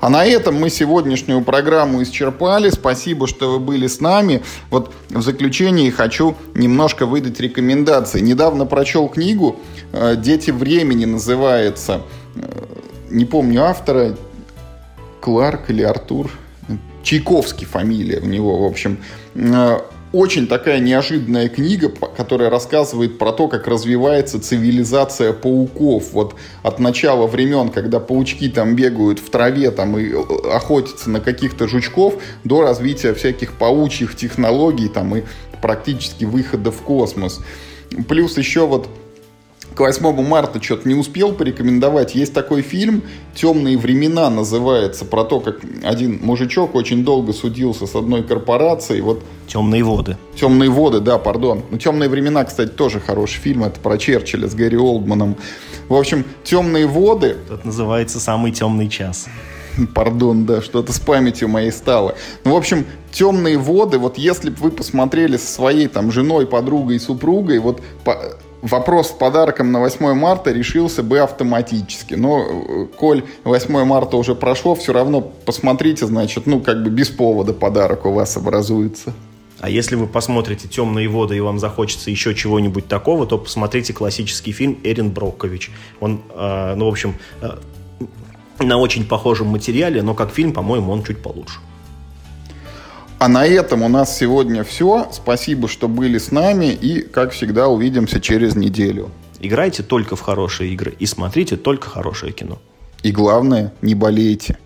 [SPEAKER 1] А на этом мы сегодняшнюю программу исчерпали. Спасибо, что вы были с нами. Вот в заключении хочу немножко выдать рекомендации. Недавно прочел книгу э, «Дети времени» называется. Э, не помню автора, Кларк или Артур. Чайковский фамилия у него, в общем. Очень такая неожиданная книга, которая рассказывает про то, как развивается цивилизация пауков. Вот от начала времен, когда паучки там бегают в траве там, и э, охотятся на каких-то жучков, до развития всяких паучьих технологий там, и практически выхода в космос. Плюс еще вот к 8 марта что-то не успел порекомендовать. Есть такой фильм «Темные времена» называется, про то, как один мужичок очень долго судился с одной корпорацией. Вот
[SPEAKER 2] «Темные воды».
[SPEAKER 1] «Темные воды», да, пардон. Ну, «Темные времена», кстати, тоже хороший фильм. Это про Черчилля с Гэри Олдманом. В общем, «Темные воды».
[SPEAKER 2] Это называется «Самый темный час». [laughs]
[SPEAKER 1] Пардон, да, что-то с памятью моей стало. Ну, в общем, темные воды, вот если бы вы посмотрели со своей там женой, подругой, супругой, вот по вопрос с подарком на 8 марта решился бы автоматически. Но, э, коль 8 марта уже прошло, все равно посмотрите, значит, ну, как бы без повода подарок у вас образуется.
[SPEAKER 2] А если вы посмотрите «Темные воды» и вам захочется еще чего-нибудь такого, то посмотрите классический фильм «Эрин Брокович». Он, э, ну, в общем, э, на очень похожем материале, но как фильм, по-моему, он чуть получше.
[SPEAKER 1] А на этом у нас сегодня все. Спасибо, что были с нами. И, как всегда, увидимся через неделю.
[SPEAKER 2] Играйте только в хорошие игры и смотрите только хорошее кино.
[SPEAKER 1] И главное, не болейте.